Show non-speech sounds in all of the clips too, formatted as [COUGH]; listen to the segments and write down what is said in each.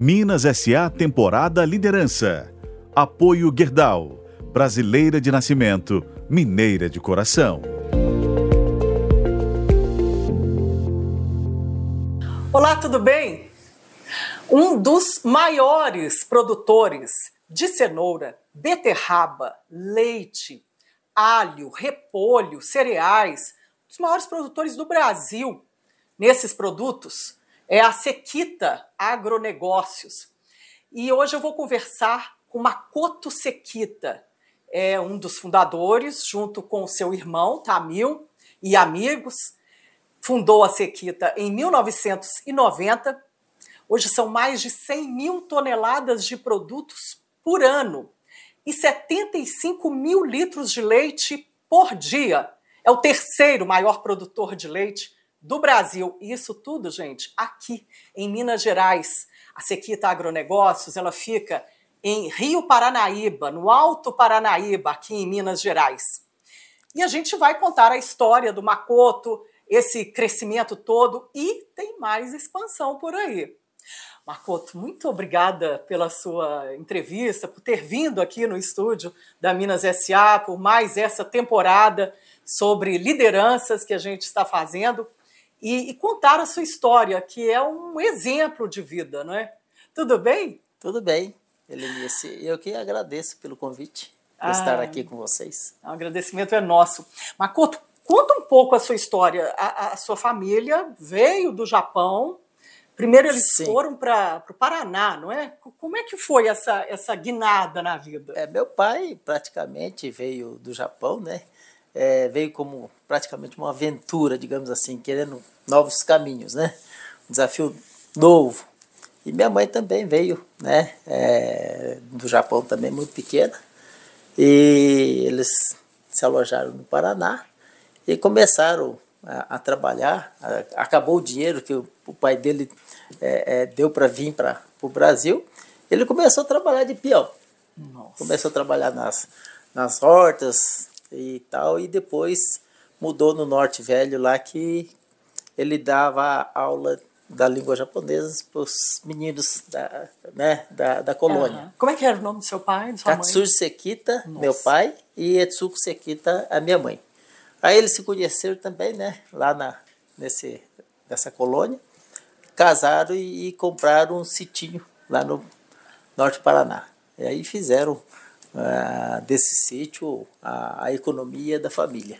Minas SA Temporada Liderança. Apoio Gerdau. Brasileira de nascimento, mineira de coração. Olá, tudo bem? Um dos maiores produtores de cenoura, beterraba, leite, alho, repolho, cereais, os maiores produtores do Brasil nesses produtos é a Sequita Agronegócios. E hoje eu vou conversar com Makoto Sequita, é um dos fundadores, junto com seu irmão Tamil e amigos. Fundou a Sequita em 1990. Hoje são mais de 100 mil toneladas de produtos por ano e 75 mil litros de leite por dia. É o terceiro maior produtor de leite do Brasil. Isso tudo, gente, aqui em Minas Gerais. A Sequita Agronegócios, ela fica em Rio Paranaíba, no Alto Paranaíba, aqui em Minas Gerais. E a gente vai contar a história do Macoto, esse crescimento todo e tem mais expansão por aí. Makoto, muito obrigada pela sua entrevista, por ter vindo aqui no estúdio da Minas SA, por mais essa temporada sobre lideranças que a gente está fazendo e, e contar a sua história, que é um exemplo de vida, não é? Tudo bem? Tudo bem, Helenice. Eu que agradeço pelo convite por ah, estar aqui com vocês. O agradecimento é nosso. Makoto, conta um pouco a sua história. A, a sua família veio do Japão Primeiro eles Sim. foram para o Paraná, não é? Como é que foi essa, essa guinada na vida? É, meu pai praticamente veio do Japão, né? É, veio como praticamente uma aventura, digamos assim, querendo novos caminhos, né? Um desafio novo. E minha mãe também veio, né? É, do Japão também, muito pequena. E eles se alojaram no Paraná e começaram a, a trabalhar. Acabou o dinheiro que o, o pai dele é, é, deu para vir para o Brasil, ele começou a trabalhar de peão. Nossa. Começou a trabalhar nas, nas hortas e tal, e depois mudou no Norte Velho lá que ele dava aula da língua japonesa para os meninos da, né, da, da colônia. Uhum. Como é que era o nome do seu pai? De Katsuji Sekita, Nossa. meu pai, e Etsuko Sekita, a minha mãe. Aí eles se conheceram também, né, lá na, nesse, nessa colônia casaram e, e compraram um sitinho lá no Norte Paraná. E aí fizeram uh, desse sítio a, a, economia da família.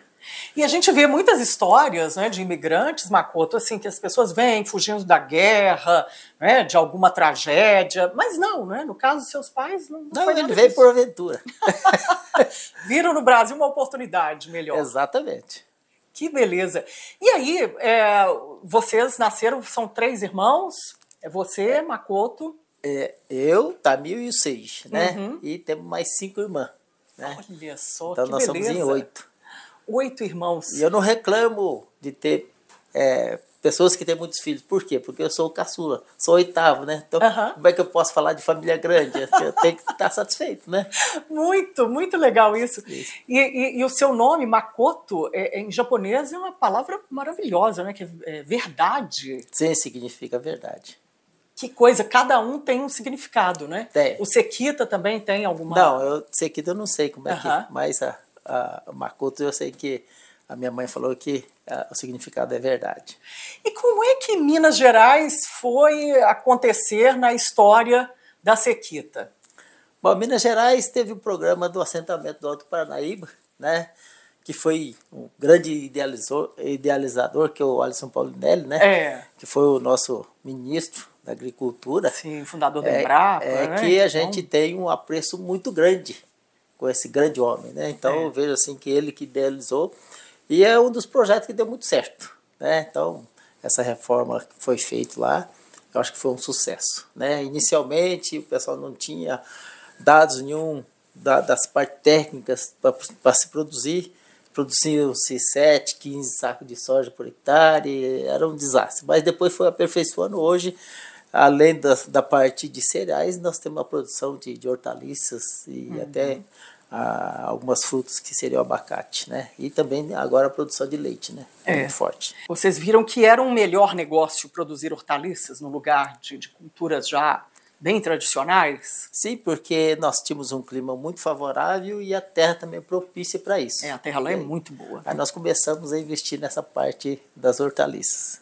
E a gente vê muitas histórias né, de imigrantes, Makoto, assim, que as pessoas vêm fugindo da guerra, né, de alguma tragédia, mas não, né? No caso dos seus pais, não, não, não ele veio por aventura. [LAUGHS] Viram no Brasil uma oportunidade melhor. Exatamente. Que beleza. E aí, é, vocês nasceram, são três irmãos? É você, Makoto? É, eu, Tamil e o Seis, né? Uhum. E temos mais cinco irmãs. Né? Olha só, então nós beleza. somos em oito. Oito irmãos. E eu não reclamo de ter é, pessoas que têm muitos filhos. Por quê? Porque eu sou o caçula, sou o oitavo, né? Então, uhum. como é que eu posso falar de família grande? Eu tenho que estar satisfeito, né? [LAUGHS] Muito, muito legal isso. isso. E, e, e, o seu nome, Makoto, é, é, em japonês é uma palavra maravilhosa, né? Que é, é verdade. Sim, significa verdade. Que coisa, cada um tem um significado, né? Tem. O Sekita também tem alguma... Não, eu, Sekita eu não sei como é uhum. que mas a, a Makoto eu sei que a minha mãe falou que uh, o significado é verdade. E como é que Minas Gerais foi acontecer na história da sequita? Bom, Minas Gerais teve o um programa do assentamento do Alto Paranaíba, né? que foi um grande idealizador, idealizador que é o Alisson Paulinelli, né? É. Que foi o nosso ministro da Agricultura. Sim, fundador da Embrapa. É, é né? que a gente então... tem um apreço muito grande com esse grande homem, né? Então é. eu vejo assim que ele que idealizou e é um dos projetos que deu muito certo. Né? Então, essa reforma que foi feita lá, eu acho que foi um sucesso. Né? Inicialmente, o pessoal não tinha dados nenhum da, das partes técnicas para se produzir. Produziam-se 7, 15 sacos de soja por hectare, era um desastre. Mas depois foi aperfeiçoando. Hoje, além da, da parte de cereais, nós temos a produção de, de hortaliças e uhum. até a, algumas frutas que seriam o abacate, né? E também agora a produção de leite, né? É. Muito forte. Vocês viram que era um melhor negócio produzir hortaliças no lugar de, de culturas já bem tradicionais? Sim, porque nós tínhamos um clima muito favorável e a terra também é propícia para isso. É, a terra lá é muito boa. Aí nós começamos a investir nessa parte das hortaliças.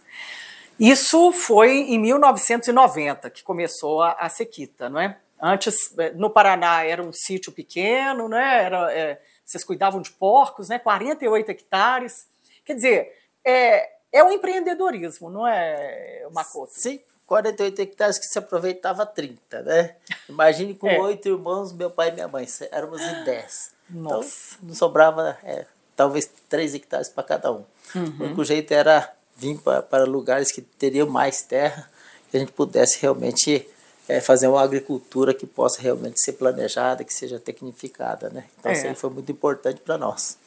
Isso foi em 1990 que começou a, a sequita, não é? Antes, é, no Paraná, era um sítio pequeno, né? Era, é, vocês cuidavam de porcos, né? 48 hectares. Quer dizer, é, é o empreendedorismo, não é, Makoto? Sim, 48 hectares que se aproveitava 30, né? Imagine com é. oito irmãos, meu pai e minha mãe, éramos em 10. Então, Nossa. Então, não sobrava é, talvez 3 hectares para cada um. Uhum. O único jeito era vir para, para lugares que teriam mais terra, que a gente pudesse realmente é, fazer uma agricultura que possa realmente ser planejada, que seja tecnificada, né? Então, é. isso aí foi muito importante para nós.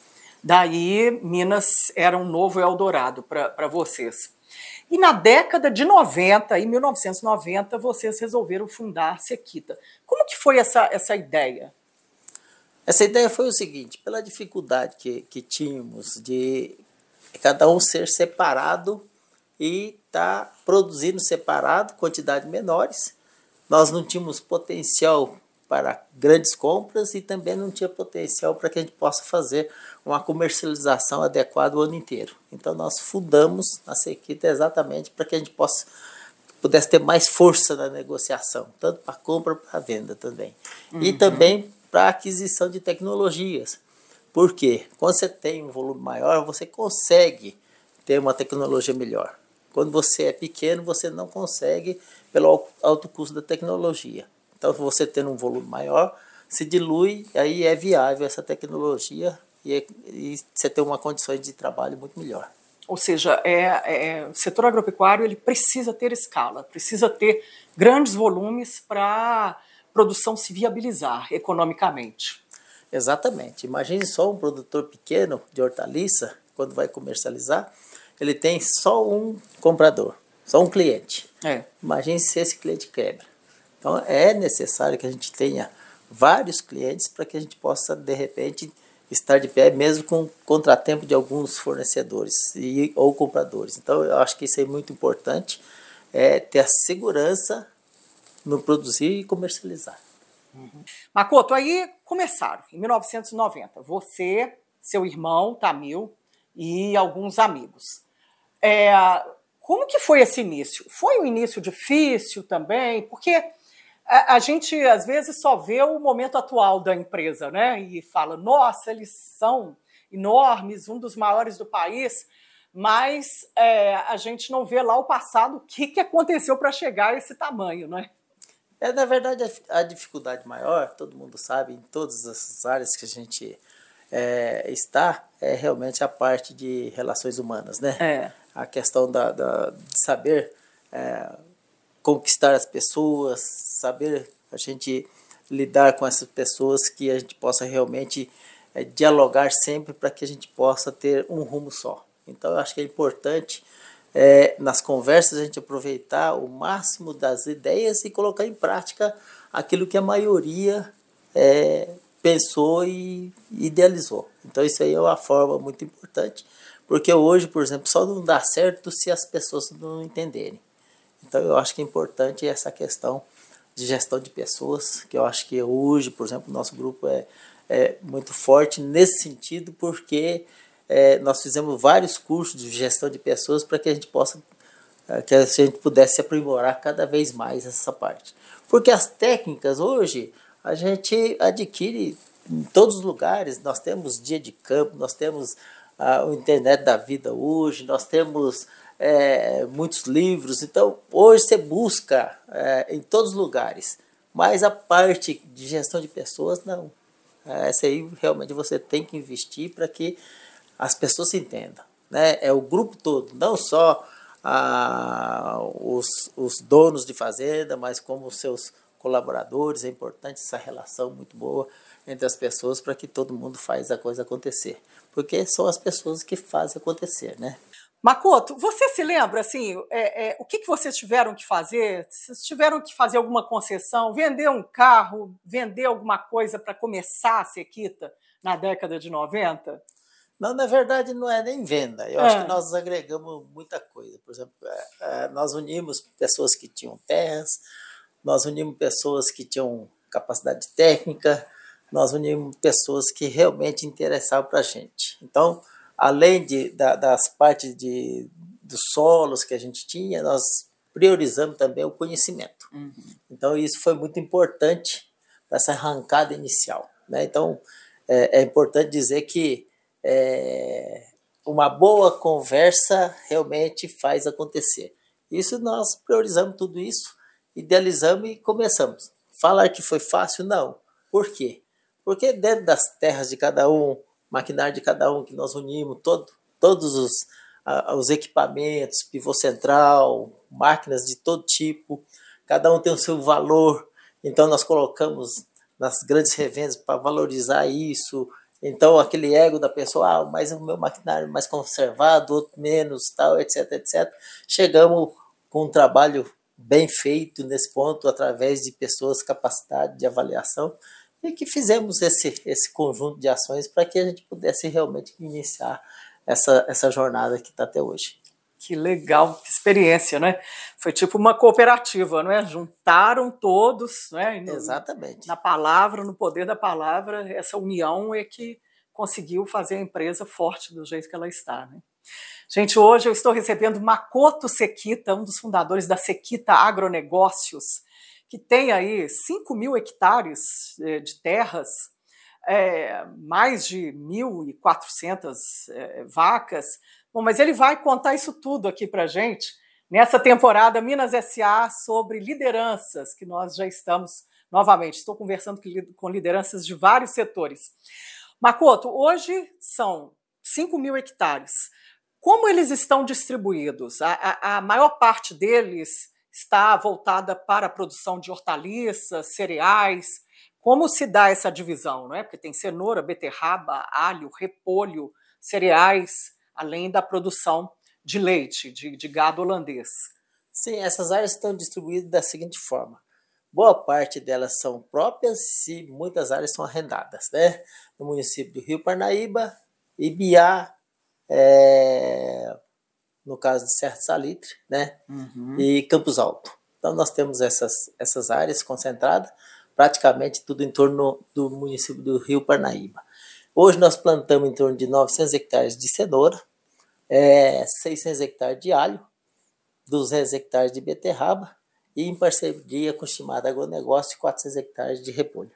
Daí, Minas era um novo Eldorado para vocês. E na década de 90, em 1990, vocês resolveram fundar a Sequita. Como que foi essa, essa ideia? Essa ideia foi o seguinte, pela dificuldade que, que tínhamos de cada um ser separado e estar tá produzindo separado, quantidades menores, nós não tínhamos potencial para grandes compras e também não tinha potencial para que a gente possa fazer uma comercialização adequada o ano inteiro. Então nós fundamos a Sequita exatamente para que a gente possa pudesse ter mais força na negociação, tanto para compra para venda também. Uhum. E também para aquisição de tecnologias. Por quê? Quando você tem um volume maior, você consegue ter uma tecnologia melhor. Quando você é pequeno, você não consegue pelo alto custo da tecnologia. Então, você tendo um volume maior, se dilui, aí é viável essa tecnologia e, e você tem uma condição de trabalho muito melhor. Ou seja, é, é, o setor agropecuário ele precisa ter escala, precisa ter grandes volumes para a produção se viabilizar economicamente. Exatamente. Imagine só um produtor pequeno de hortaliça, quando vai comercializar, ele tem só um comprador, só um cliente. É. Imagine se esse cliente quebra. Então é necessário que a gente tenha vários clientes para que a gente possa, de repente, estar de pé, mesmo com contratempo de alguns fornecedores e, ou compradores. Então, eu acho que isso é muito importante, é ter a segurança no produzir e comercializar. Uhum. Makoto, aí começaram, em 1990, você, seu irmão, Tamil, e alguns amigos. É, como que foi esse início? Foi um início difícil também? Porque a, a, gente às vezes só vê o momento atual da empresa, né? E fala, nossa, eles são enormes, um dos maiores do país, mas é, a gente não vê lá o passado, o que, que aconteceu para chegar a esse tamanho, né? Na verdade, a dificuldade maior, todo mundo sabe, em todas as áreas que a gente é, está, é realmente a parte de relações humanas, né? É. A questão da, da de saber é, conquistar as pessoas, saber a gente lidar com essas pessoas que a gente possa realmente é, dialogar sempre para que a gente possa ter um rumo só. Então eu acho que é importante é, nas conversas a gente aproveitar o máximo das ideias e colocar em prática aquilo que a maioria é, pensou e idealizou. Então isso aí é uma forma muito importante, porque hoje, por exemplo, só não dá certo se as pessoas não entenderem. Então eu acho que é importante essa questão de gestão de pessoas, que eu acho que hoje, por exemplo, nosso grupo é, é muito forte nesse sentido, porque é, nós fizemos vários cursos de gestão de pessoas para que a gente possa, é, que a gente pudesse aprimorar cada vez mais essa parte. Porque as técnicas hoje a gente adquire em todos os lugares, nós temos dia de campo, nós temos a internet da vida hoje, nós temos é, muitos livros. Então, hoje você busca é, em todos os lugares, mas a parte de gestão de pessoas, não. É, essa aí realmente você tem que investir para que as pessoas se entendam. Né? É o grupo todo, não só a, os, os donos de fazenda, mas como os seus colaboradores. É importante essa relação muito boa entre as pessoas para que todo mundo faz a coisa acontecer. Porque são as pessoas que fazem acontecer, né? Makoto, você se lembra, assim, é, é, o que, que vocês tiveram que fazer? Vocês tiveram que fazer alguma concessão, vender um carro, vender alguma coisa para começar a Sequita na década de 90? Não, na verdade não é nem venda. Eu é. acho que nós agregamos muita coisa. Por exemplo, é, é, nós unimos pessoas que tinham terras, nós unimos pessoas que tinham capacidade técnica, nós unimos pessoas que realmente interessavam para a gente. Então, além de, da, das partes de, dos solos que a gente tinha, nós priorizamos também o conhecimento. Uhum. Então, isso foi muito importante para essa arrancada inicial. Né? Então, é, é importante dizer que é, uma boa conversa realmente faz acontecer. Isso nós priorizamos tudo isso, idealizamos e começamos. Falar que foi fácil, não. Por quê? Porque dentro das terras de cada um, maquinário de cada um, que nós unimos todo, todos os, uh, os equipamentos, pivô central, máquinas de todo tipo, cada um tem o seu valor, então nós colocamos nas grandes revendas para valorizar isso, então, aquele ego da pessoa, ah, mas o meu maquinário é mais conservado, outro menos, tal, etc, etc. Chegamos com um trabalho bem feito nesse ponto, através de pessoas capacitadas de avaliação, e que fizemos esse, esse conjunto de ações para que a gente pudesse realmente iniciar essa, essa jornada que está até hoje. Que legal, que experiência, né? Foi tipo uma cooperativa, não é? Juntaram todos, né? No, Exatamente. Na palavra, no poder da palavra, essa união é que conseguiu fazer a empresa forte do jeito que ela está, né? Gente, hoje eu estou recebendo Makoto Sequita, um dos fundadores da Sequita Agronegócios, que tem aí 5 mil hectares eh, de terras, é, mais de 1.400 é, vacas, Bom, mas ele vai contar isso tudo aqui para gente nessa temporada Minas SA sobre lideranças, que nós já estamos novamente. Estou conversando com lideranças de vários setores. Makoto, hoje são 5 mil hectares. Como eles estão distribuídos? A, a, a, maior parte deles está voltada para a produção de hortaliças, cereais. Como se dá essa divisão? Não é? Porque tem cenoura, beterraba, alho, repolho, cereais além da produção de leite, de, de gado holandês. Sim, essas áreas estão distribuídas da seguinte forma. Boa parte delas são próprias e muitas áreas são arrendadas, né? No município do Rio Parnaíba, Ibiá, é, no caso de Serra Salitre, né? Uhum. E Campos Alto. Então nós temos essas, essas áreas concentradas, praticamente tudo em torno do município do Rio Parnaíba. Hoje nós plantamos em torno de 900 hectares de cenoura, é, 600 hectares de alho, 200 hectares de beterraba e em parceria com o Estimado Agronegócio 400 hectares de repolho.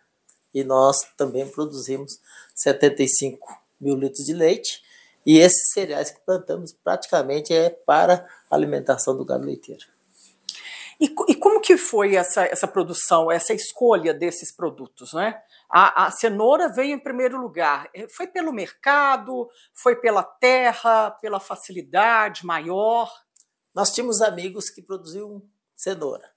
E nós também produzimos 75 mil litros de leite e esses cereais que plantamos praticamente é para alimentação do gado leiteiro. E, e, como que foi essa, essa produção, essa escolha desses produtos, né? A, a, cenoura veio em primeiro lugar. É, foi pelo mercado, foi pela terra, pela facilidade maior? Nós tínhamos amigos que produziam cenoura.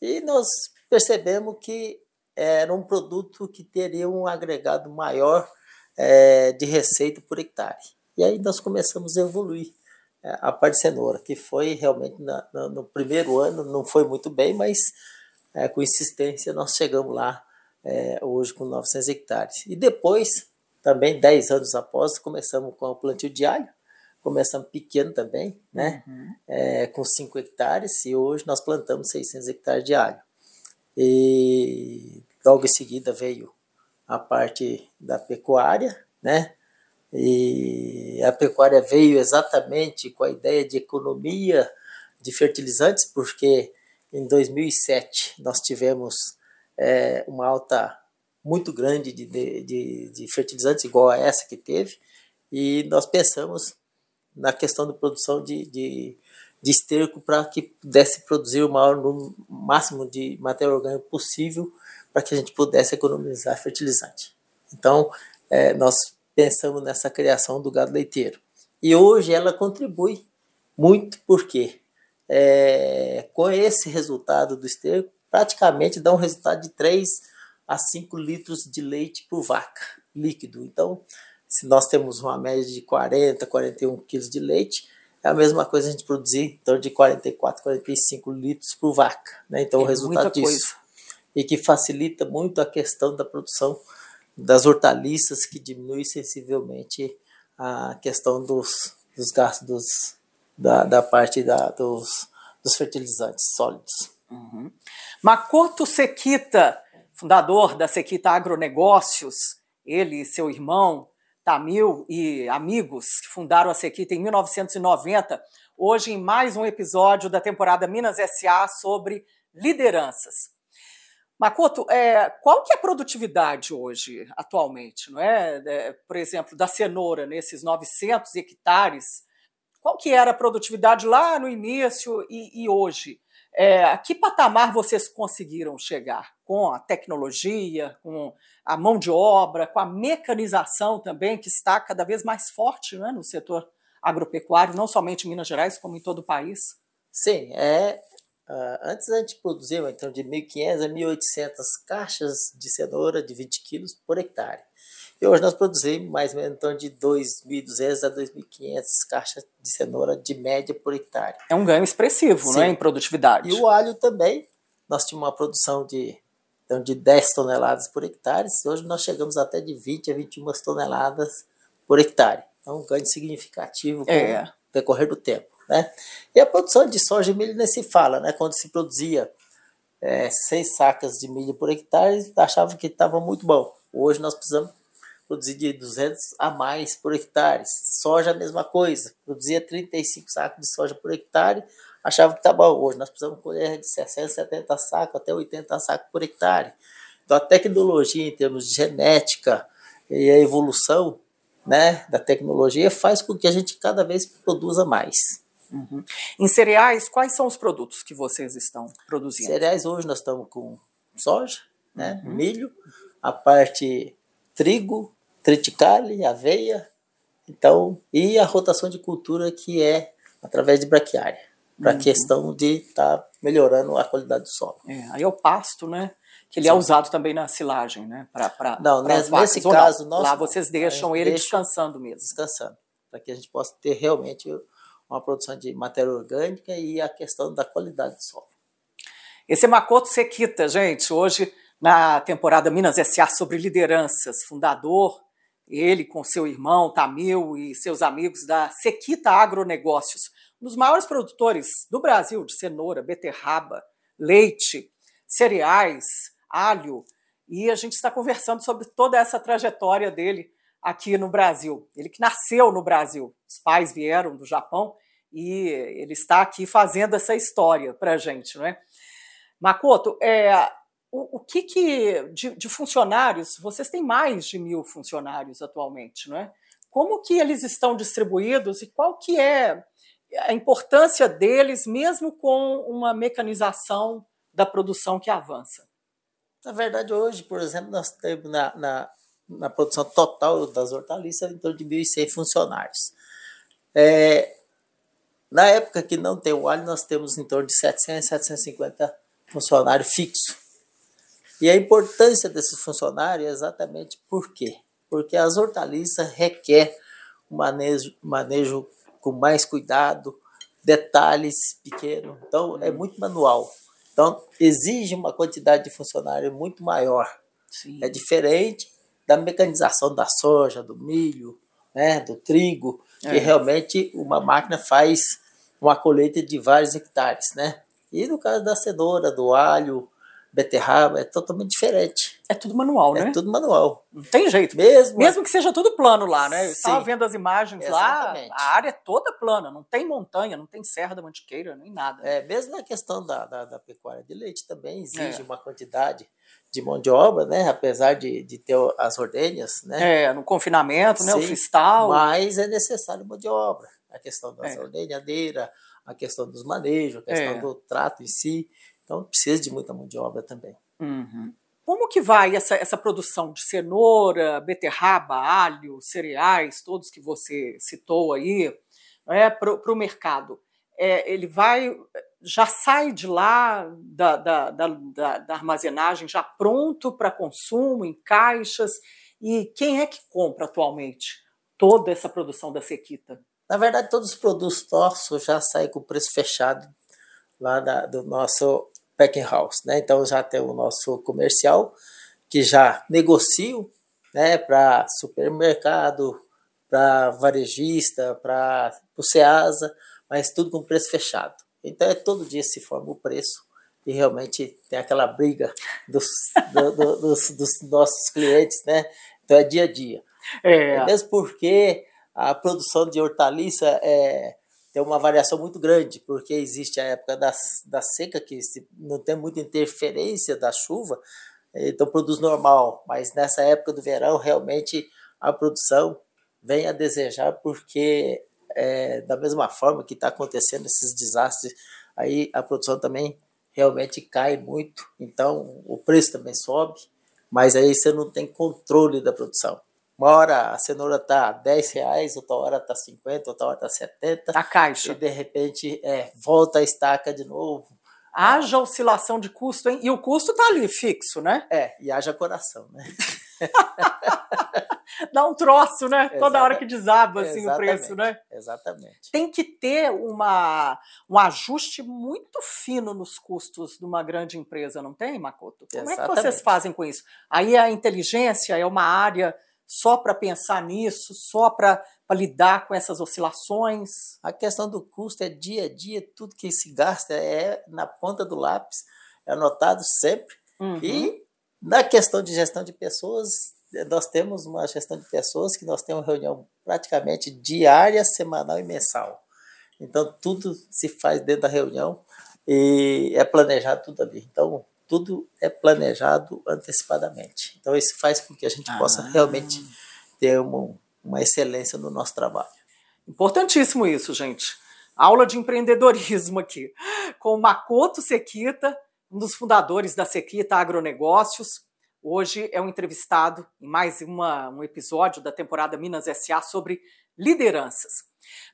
E nós percebemos que era um produto que teria um agregado maior é, de receita por hectare. E aí nós começamos a evoluir é, a parte de cenoura, que foi realmente na, na, no primeiro ano, não foi muito bem, mas é, com insistência nós chegamos lá é, hoje com 900 hectares. E depois, também 10 anos após, começamos com o plantio de alho, começamos pequeno também, né? Uhum. É, com 5 hectares, e hoje nós plantamos 600 hectares de alho. E logo em seguida veio a parte da pecuária, né? E a pecuária veio exatamente com a ideia de economia de fertilizantes, porque em 2007 nós tivemos é, uma alta muito grande de, de, de, fertilizantes, igual a essa que teve, e nós pensamos na questão da produção de, de, de esterco para que pudesse produzir o maior número, máximo de matéria orgânica possível para que a gente pudesse economizar fertilizante. Então, é, nós pensamos nessa criação do gado leiteiro. E hoje ela contribui muito porque é, com esse resultado do esterco, praticamente dá um resultado de 3 a 5 litros de leite por vaca líquido. Então, se nós temos uma média de 40, 41 quilos de leite, é a mesma coisa a gente produzir em torno de 44, 45 litros por vaca. Né? Então, é o resultado disso. Coisa. E que facilita muito a questão da produção das hortaliças, que diminui sensivelmente a questão dos, dos gastos dos, da, da parte da, dos, dos fertilizantes sólidos. Uhum. Makoto Sekita, fundador da Sekita Agronegócios, ele e seu irmão Tamil e amigos que fundaram a Sekita em 1990, hoje em mais um episódio da temporada Minas SA sobre lideranças. Makoto, é, qual que é a produtividade hoje, atualmente? Não é? é? Por exemplo, da cenoura, nesses 900 hectares, qual que era a produtividade lá no início e, e hoje? É, a que patamar vocês conseguiram chegar com a tecnologia, com a mão de obra, com a mecanização também, que está cada vez mais forte né, no setor agropecuário, não somente em Minas Gerais, como em todo o país? Sim, é, Uh, antes a gente produzia então de 1.500 a 1.800 caixas de cenoura de 20 quilos por hectare. E hoje nós produzimos mais ou menos então, de 2.200 a 2.500 caixas de cenoura de média por hectare. É um ganho expressivo né, em produtividade. E o alho também, nós tínhamos uma produção de, então, de 10 toneladas por hectare, hoje nós chegamos até de 20 a 21 toneladas por hectare. É um ganho significativo com é. o decorrer do tempo. Né? E a produção de soja e milho nem se fala, né? quando se produzia é, seis sacas de milho por hectare, achava que estava muito bom. Hoje nós precisamos produzir de 200 a mais por hectare. Soja a mesma coisa, produzia 35 sacos de soja por hectare, achava que estava bom. Hoje nós precisamos colher de 60, 70 sacos até 80 sacos por hectare. Então a tecnologia em termos de genética e a evolução né, da tecnologia faz com que a gente cada vez produza mais. Uhum. Em cereais, quais são os produtos que vocês estão produzindo? Cereais hoje nós estamos com soja, né, uhum. milho, a parte trigo, triticale, aveia, então e a rotação de cultura que é através de braquiária, para a uhum. questão de estar tá melhorando a qualidade do solo. É, aí é o pasto, né? Que ele é Sim. é usado também na silagem, né? Pra, pra, não, pra nesse, caso, não. lá vocês deixam ele deixa descansando mesmo. Descansando, para que a gente possa ter realmente uma produção de matéria orgânica e a questão da qualidade do solo. Esse é Makoto Sequita, gente, hoje na temporada Minas S.A. sobre lideranças, fundador, ele com seu irmão Tamil e seus amigos da Sequita Agronegócios, um dos maiores produtores do Brasil de cenoura, beterraba, leite, cereais, alho, e a gente está conversando sobre toda essa trajetória dele aqui no Brasil. Ele que nasceu no Brasil, os pais vieram do Japão e ele está aqui fazendo essa história para a gente, não é? Makoto, é, o, o que, que de, de, funcionários, vocês têm mais de mil funcionários atualmente, não é? Como que eles estão distribuídos e qual que é a importância deles, mesmo com uma mecanização da produção que avança? Na verdade, hoje, por exemplo, nós temos na, na, na produção total das hortaliças em torno de 1.100 funcionários. É, na época que não tem o alho, nós temos em torno de 700 750 funcionários fixos. E a importância desses funcionários é exatamente por quê? Porque as hortaliças requer um manejo, manejo com mais cuidado, detalhes pequenos. Então, é muito manual. Então, exige uma quantidade de funcionário muito maior. Sim. É diferente da mecanização da soja, do milho, né, do trigo, é. que realmente uma máquina faz uma colheita de vários hectares, né? E no caso da cenoura, do alho, beterraba, é totalmente diferente. É tudo manual, é né? É tudo manual. Não tem jeito. Mesmo, Mesmo que seja tudo plano lá, né? Eu estava vendo as imagens Exatamente. lá, a área é toda plana, não tem montanha, não tem serra da mantiqueira, nem nada. É, mesmo na questão da, da, da pecuária de leite também exige é. uma quantidade de mão de obra, né? Apesar de, de ter as ordenhas, né? É, no confinamento, né? Sim, o fiscal. Mas é necessário mão de obra. A questão da é. ordenhadeira, a questão dos manejos, a questão é. do trato em si. Então precisa de muita mão de obra também. Uhum. Como que vai essa, essa produção de cenoura, beterraba, alho, cereais, todos que você citou aí, é, para o mercado? É, ele vai já sai de lá da, da, da, da armazenagem já pronto para consumo, em caixas. E quem é que compra atualmente toda essa produção da sequita? Na verdade, todos os produtos nossos já saem com preço fechado lá da, do nosso packing house. Né? Então já tem o nosso comercial que já negocia né, para supermercado, para varejista, para o Ceasa, mas tudo com preço fechado. Então é todo dia se forma o preço e realmente tem aquela briga dos, [LAUGHS] do, do, dos, dos, nossos clientes, né? Então é dia a dia. É. Mesmo porque a produção de hortaliça é, tem uma variação muito grande, porque existe a época da, da seca, que não tem muita interferência da chuva, então produz normal, mas nessa época do verão, realmente a produção vem a desejar, porque é, da mesma forma que está acontecendo esses desastres, aí a produção também realmente cai muito, então o preço também sobe, mas aí você não tem controle da produção. Uma hora a cenoura tá 10 reais, outra hora tá 50, outra hora tá 70. A caixa. E de repente é, volta a estaca de novo. Haja oscilação de custo, hein? E o custo tá ali fixo, né? É, e haja coração, né? [LAUGHS] Dá um troço, né? Toda Exatamente. hora que desaba assim, o preço, né? Exatamente. Tem que ter uma, um ajuste muito fino nos custos de uma grande empresa, não tem, Makoto? Como Exatamente. é que vocês fazem com isso? Aí a inteligência é uma área só para pensar nisso, só para lidar com essas oscilações? A questão do custo é dia a dia, tudo que se gasta é na ponta do lápis, é anotado sempre. Uhum. E na questão de gestão de pessoas, nós temos uma gestão de pessoas que nós temos reunião praticamente diária, semanal e mensal. Então tudo se faz dentro da reunião e é planejado tudo ali. Então tudo é planejado antecipadamente. Então, isso faz com que a gente ah. possa realmente ter uma, uma excelência no nosso trabalho. Importantíssimo isso, gente. Aula de empreendedorismo aqui. Com o Makoto Sequita, um dos fundadores da Sequita Agronegócios. Hoje é um entrevistado em mais uma, um episódio da temporada Minas SA sobre lideranças.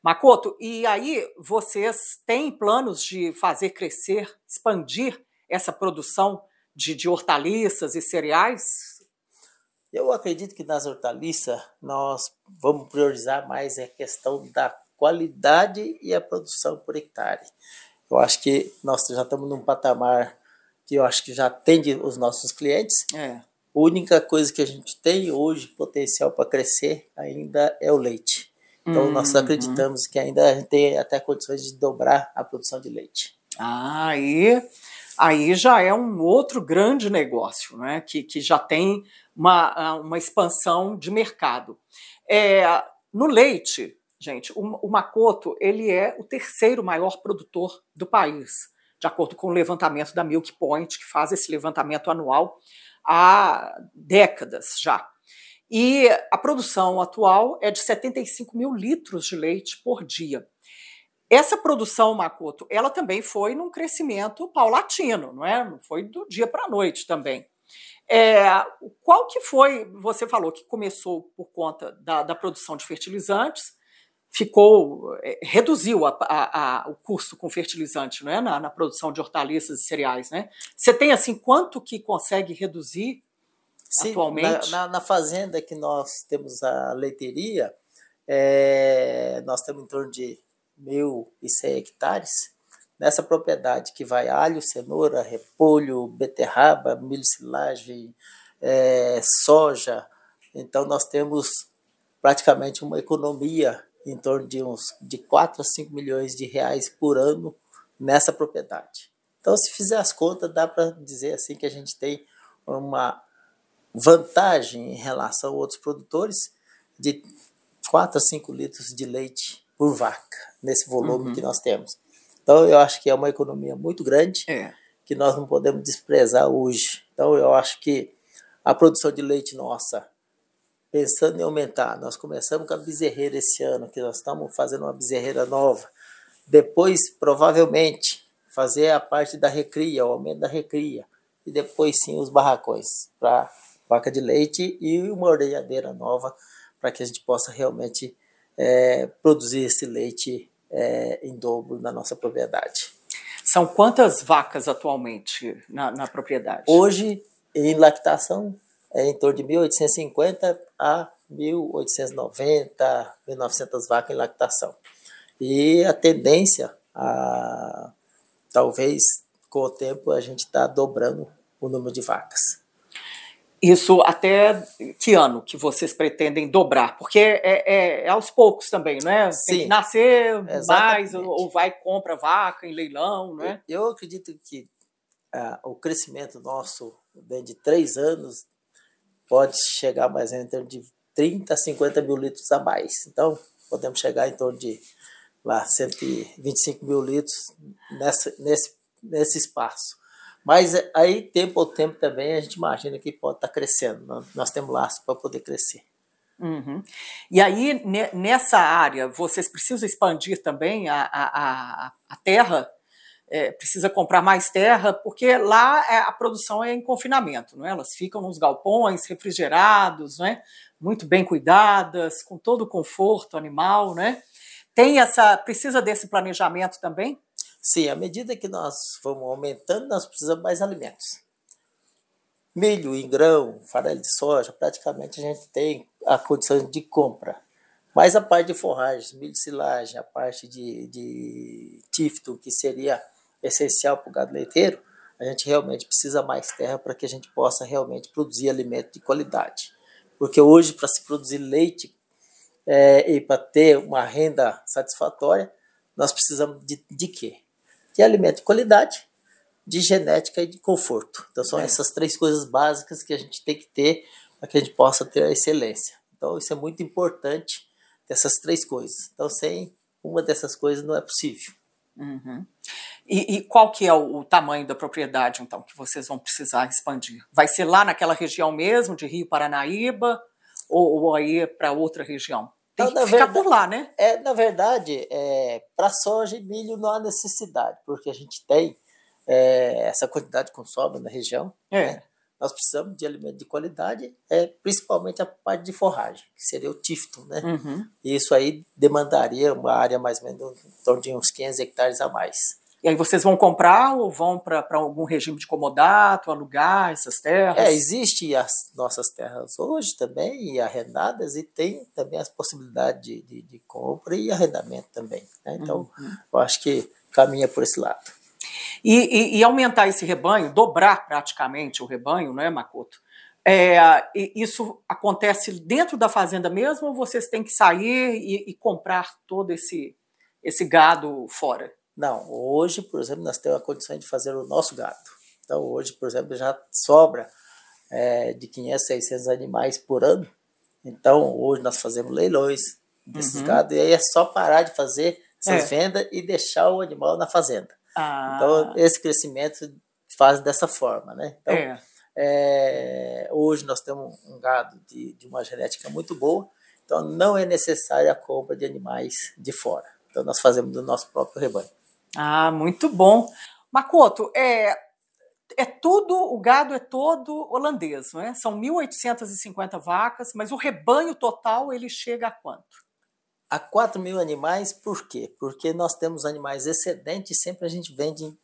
Makoto, e aí vocês têm planos de fazer crescer, expandir essa produção de, de hortaliças e cereais? Eu acredito que nas hortaliças nós vamos priorizar mais a questão da qualidade e a produção por hectare. Eu acho que nós já estamos num patamar que eu acho que já atende os nossos clientes. É. A única coisa que a gente tem hoje potencial para crescer ainda é o leite. Então, nós uhum. acreditamos que ainda a gente tem até condições de dobrar a produção de leite. Ah, e aí já é um outro grande negócio, né? que, que já tem uma, uma expansão de mercado. É, no leite, gente, o, o ele é o terceiro maior produtor do país, de acordo com o levantamento da Milk Point, que faz esse levantamento anual há décadas já. E a produção atual é de 75 mil litros de leite por dia. Essa produção, Makoto, ela também foi num crescimento paulatino, não é? Não foi do dia para a noite também. É, qual que foi, você falou que começou por conta da, da produção de fertilizantes, ficou, é, reduziu a, a, a, o custo com fertilizante não é? Na, na, produção de hortaliças e cereais. Né? Você tem assim, quanto que consegue reduzir Sim, atualmente? Na, na, na, fazenda que nós temos a leiteria, é, nós temos em torno de 1.100 hectares, nessa propriedade que vai alho, cenoura, repolho, beterraba, milho silagem, é, soja. Então nós temos praticamente uma economia em torno de uns de 4 a 5 milhões de reais por ano nessa propriedade. Então se fizer as contas, dá para dizer assim que a gente tem uma vantagem em relação a outros produtores de 4 a 5 litros de leite por vaca, nesse volume uhum. que nós temos. Então, eu acho que é uma economia muito grande, é. que nós não podemos desprezar hoje. Então, eu acho que a produção de leite nossa, pensando em aumentar, nós começamos com a bezerreira esse ano, que nós estamos fazendo uma bezerreira nova. Depois, provavelmente, fazer a parte da recria, o aumento da recria. E depois, sim, os barracões para vaca de leite e uma ordenhadeira nova para que a gente possa realmente é, produzir esse leite é, em dobro na nossa propriedade. São quantas vacas atualmente na, na propriedade? Hoje, em lactação, é em torno de 1.850 a 1.890, 1.900 vacas em lactação. E a tendência, a, talvez com o tempo, a gente está dobrando o número de vacas. Isso até que ano que vocês pretendem dobrar? Porque é, é, é aos poucos também, não é? Sim. Tem que nascer Exatamente. mais, ou, vai compra vaca em leilão, não é? Eu, eu acredito que é, o crescimento nosso dentro de três anos pode chegar mais em torno de 30 a 50 mil litros a mais. Então, podemos chegar em torno de lá 125 mil litros nessa, nesse, nesse espaço. Mas aí, tempo ao tempo também, a gente imagina que pode estar crescendo. Nós temos laço para poder crescer. Uhum. E aí, nessa área, vocês precisam expandir também a, a, a terra? É, precisa comprar mais terra, porque lá é, a produção é em confinamento, não é? elas ficam nos galpões refrigerados, não é? muito bem cuidadas, com todo o conforto animal. Né? Tem essa, precisa desse planejamento também? Sim, à medida que nós vamos aumentando, nós precisamos mais alimentos. Milho em grão, farelo de soja, praticamente a gente tem a condição de compra. Mas a parte de forragens, milho de silagem, a parte de, de tifto, que seria essencial para o gado leiteiro, a gente realmente precisa mais terra para que a gente possa realmente produzir alimento de qualidade. Porque hoje, para se produzir leite é, e para ter uma renda satisfatória, nós precisamos de, de quê? De alimento de qualidade, de genética e de conforto. Então são é. essas três coisas básicas que a gente tem que ter para que a gente possa ter a excelência. Então isso é muito importante, dessas três coisas. Então sem uma dessas coisas não é possível. Uhum. E, e, qual que é o, o, tamanho da propriedade, então, que vocês vão precisar expandir? Vai ser lá naquela região mesmo, de Rio Paranaíba, ou, ou aí para outra região? Tem então, que ficar verdade, por lá, né? É, na verdade, é, para soja e milho não há necessidade, porque a gente tem é, essa quantidade com sobra na região. É. Né? Nós precisamos de alimento de qualidade, é, principalmente a parte de forragem, que seria o tifton, né? Uhum. E isso aí demandaria uma área mais ou menos em torno de uns 500 hectares a mais. E aí vocês vão comprar ou vão para algum regime de comodato, alugar essas terras? É, existe as nossas terras hoje também, e arrendadas, e tem também as possibilidades de, de, de compra e arrendamento também. Né? Então, uhum. eu acho que caminha por esse lado. E, e, e, aumentar esse rebanho, dobrar praticamente o rebanho, não é, Makoto? É, isso acontece dentro da fazenda mesmo ou vocês têm que sair e, e comprar todo esse, esse gado fora? Não, hoje, por exemplo, nós temos a condição de fazer o nosso gado. Então, hoje, por exemplo, já sobra é, de 500, 600 animais por ano. Então, hoje nós fazemos leilões desses uhum. gados e aí é só parar de fazer essas é. vendas e deixar o animal na fazenda. Ah. Então, esse crescimento faz dessa forma, né? Então, é. É, hoje nós temos um gado de, de uma genética muito boa, então não é necessária a compra de animais de fora. Então, nós fazemos do nosso próprio rebanho. Ah, muito bom. Makoto, é, é tudo, o gado é todo holandês, não é? São 1.850 vacas, mas o rebanho total ele chega a quanto? A 4 mil animais, por quê? Porque nós temos animais excedentes e sempre a gente vende em,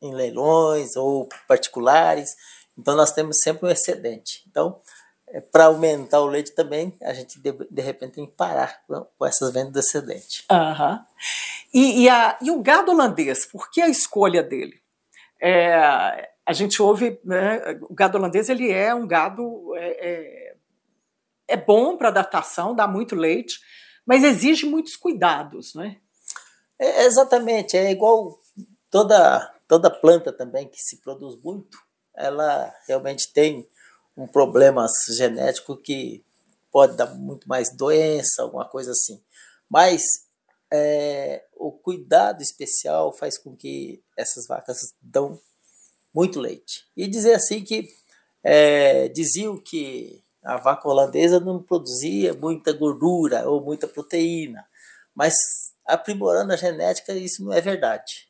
em leilões ou particulares, então nós temos sempre um excedente. Então, é, para aumentar o leite também, a gente de, de repente tem que parar com, com essas vendas excedentes. Uhum. E, e, a, e o gado holandês, por que a escolha dele? É, a gente ouve, né, o gado holandês ele é um gado é, é, é bom para adaptação, dá muito leite, mas exige muitos cuidados, né? É, exatamente, é igual toda toda planta também que se produz muito, ela realmente tem um problema genético que pode dar muito mais doença, alguma coisa assim. Mas é, o cuidado especial faz com que essas vacas dão muito leite. E dizer assim que é, diziam que a vaca holandesa não produzia muita gordura ou muita proteína, mas aprimorando a genética isso não é verdade.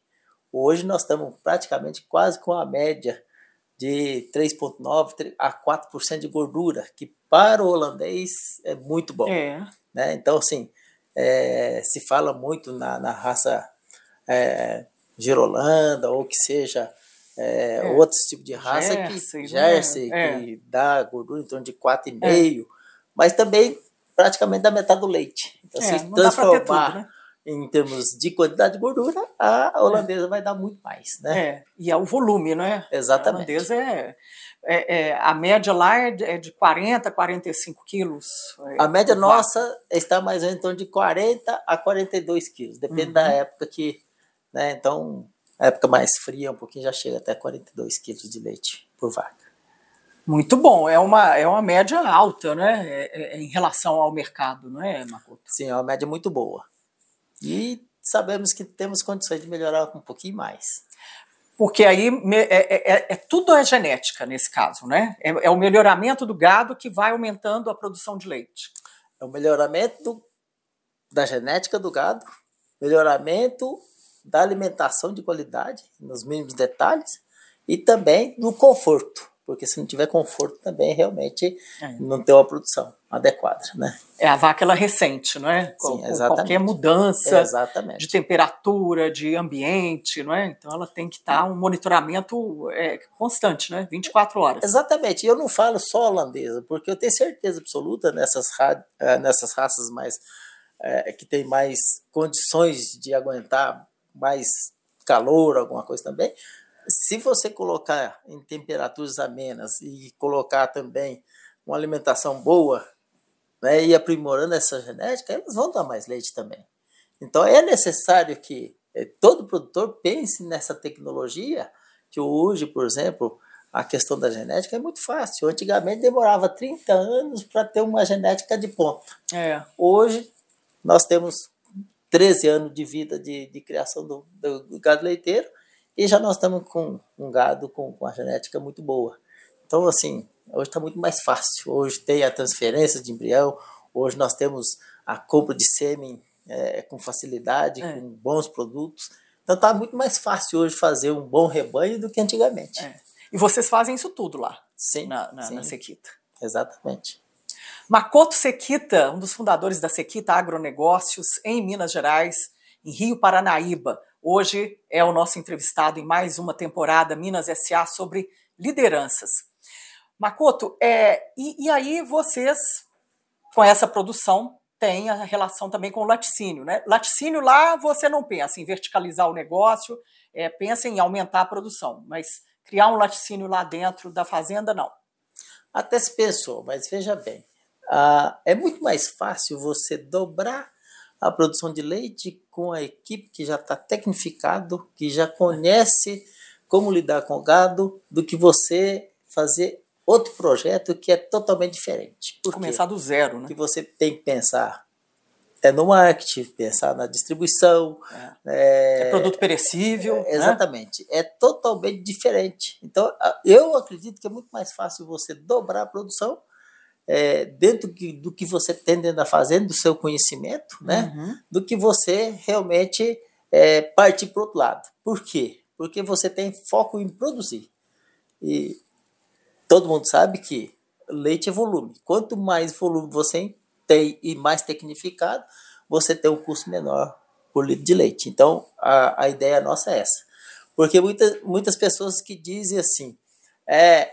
Hoje nós estamos praticamente quase com a média de 3,9% a 4% de gordura, que para o holandês é muito bom. É. Né? Então, assim, é, se fala muito na, na raça é, girolanda, ou que seja é, é. outros tipos de raça, Jersey, que, Jersey, né? que dá gordura em torno de 4,5%, é. mas também praticamente da metade do leite. Então, se transformar tudo, né? em termos de quantidade de gordura, a holandesa é. vai dar muito mais, né? É, e é o volume, não é? Exatamente. A holandesa é, é, é a média lá é de 40 a 45 quilos. É, a média nossa está mais ou menos em torno de 40 a 42 quilos, depende uhum. da época que, né? Então, época mais fria, um pouquinho já chega até 42 quilos de leite por vaca. Muito bom, é uma, é uma média alta, né? É, é, em relação ao mercado, não é, Makoto? Sim, é uma média muito boa. E sabemos que temos condições de melhorar um pouquinho mais. Porque aí é, é, é tudo é genética nesse caso, né? É, é, o melhoramento do gado que vai aumentando a produção de leite. É o melhoramento da genética do gado, melhoramento da alimentação de qualidade, nos mínimos detalhes, e também do conforto porque se não tiver conforto também realmente é. não tem uma produção adequada, né? É a vaca ela recente, não é? Sim, exatamente. Qualquer mudança é, de temperatura, de ambiente, não é? Então ela tem que estar um monitoramento é, constante, né? 24 horas. Exatamente. E eu não falo só holandesa, porque eu tenho certeza absoluta nessas, é, nessas raças mais é, que tem mais condições de aguentar mais calor, alguma coisa também, se você colocar em temperaturas amenas e colocar também uma alimentação boa, né, e aprimorando essa genética, elas vão dar mais leite também. Então é necessário que eh, todo produtor pense nessa tecnologia, que hoje, por exemplo, a questão da genética é muito fácil. Antigamente demorava 30 anos para ter uma genética de ponta. É. Hoje nós temos 13 anos de vida de, de criação do, do gado leiteiro e já nós estamos com um gado com, com a genética muito boa. Então, assim, hoje está muito mais fácil. Hoje tem a transferência de embrião, hoje nós temos a compra de sêmen é, com facilidade, é. com bons produtos. Então está muito mais fácil hoje fazer um bom rebanho do que antigamente. É. E vocês fazem isso tudo lá? Sim. Na, na, sim. na Sequita. Exatamente. Makoto Sequita, um dos fundadores da Sequita Agronegócios, em Minas Gerais, em Rio Paranaíba. Hoje é o nosso entrevistado em mais uma temporada Minas SA sobre lideranças. Makoto, é, e, e aí vocês, com essa produção, tem a relação também com o laticínio. Né? Laticínio lá você não pensa em verticalizar o negócio, é, pensa em aumentar a produção, mas criar um laticínio lá dentro da fazenda, não. Até se pensou, mas veja bem, ah, é muito mais fácil você dobrar a produção de leite com a equipe que já está tecnificado, que já conhece como lidar com o gado, do que você fazer outro projeto que é totalmente diferente. Por Começar do zero, né? Que você tem que pensar é no marketing, pensar na distribuição. É, é, é produto perecível. É, exatamente. Né? É totalmente diferente. Então, eu acredito que é muito mais fácil você dobrar a produção é, dentro do que você tem dentro da fazenda, do seu conhecimento, né? Uhum. Do que você realmente é, partir para o outro lado. Por quê? Porque você tem foco em produzir. E todo mundo sabe que leite é volume. Quanto mais volume você tem e mais tecnificado, você tem um custo menor por litro de leite. Então, a, a ideia nossa é essa. Porque muitas, muitas pessoas que dizem assim, é,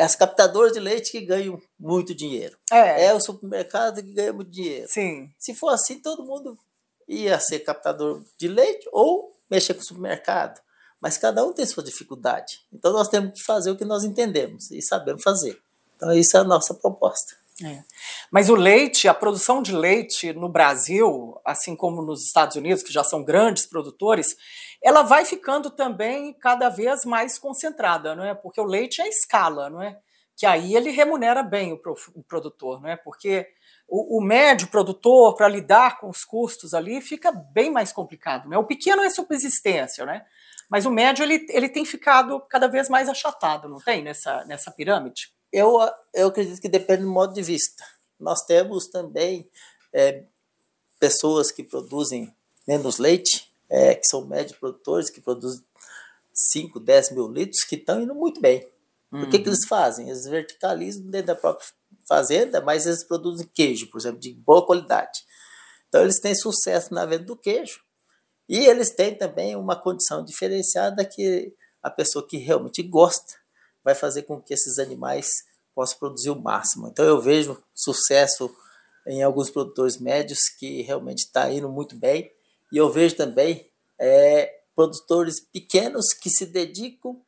é as captadoras de leite que ganham muito dinheiro. É. é o supermercado que ganha muito dinheiro. Sim. Se for assim, todo mundo ia ser captador de leite ou mexer com o supermercado. Mas cada um tem sua dificuldade. Então nós temos que fazer o que nós entendemos e sabemos fazer. Então isso é a nossa proposta. É. Mas o leite, a produção de leite no Brasil, assim como nos Estados Unidos, que já são grandes produtores, ela vai ficando também cada vez mais concentrada, não é? Porque o leite é escala, não é? Que aí ele remunera bem o, pro, o produtor, não é? Porque o, o médio produtor para lidar com os custos ali fica bem mais complicado, né? O pequeno é subsistência, né? Mas o médio ele, ele tem ficado cada vez mais achatado, não tem nessa nessa pirâmide? Eu eu acredito que depende do modo de vista. Nós temos também é, pessoas que produzem menos leite é, que são médios produtores, que produzem 5, 10 mil litros, que estão indo muito bem. Uhum. O que, que uhum. eles fazem? Eles verticalizam dentro da própria fazenda, mas eles produzem queijo, por exemplo, de boa qualidade. Então eles têm sucesso na venda do queijo. E eles têm também uma condição diferenciada que a pessoa que realmente gosta vai fazer com que esses animais possam produzir o máximo. Então eu vejo sucesso em alguns produtores médios que realmente está indo muito bem e eu vejo também é, produtores pequenos que se dedicam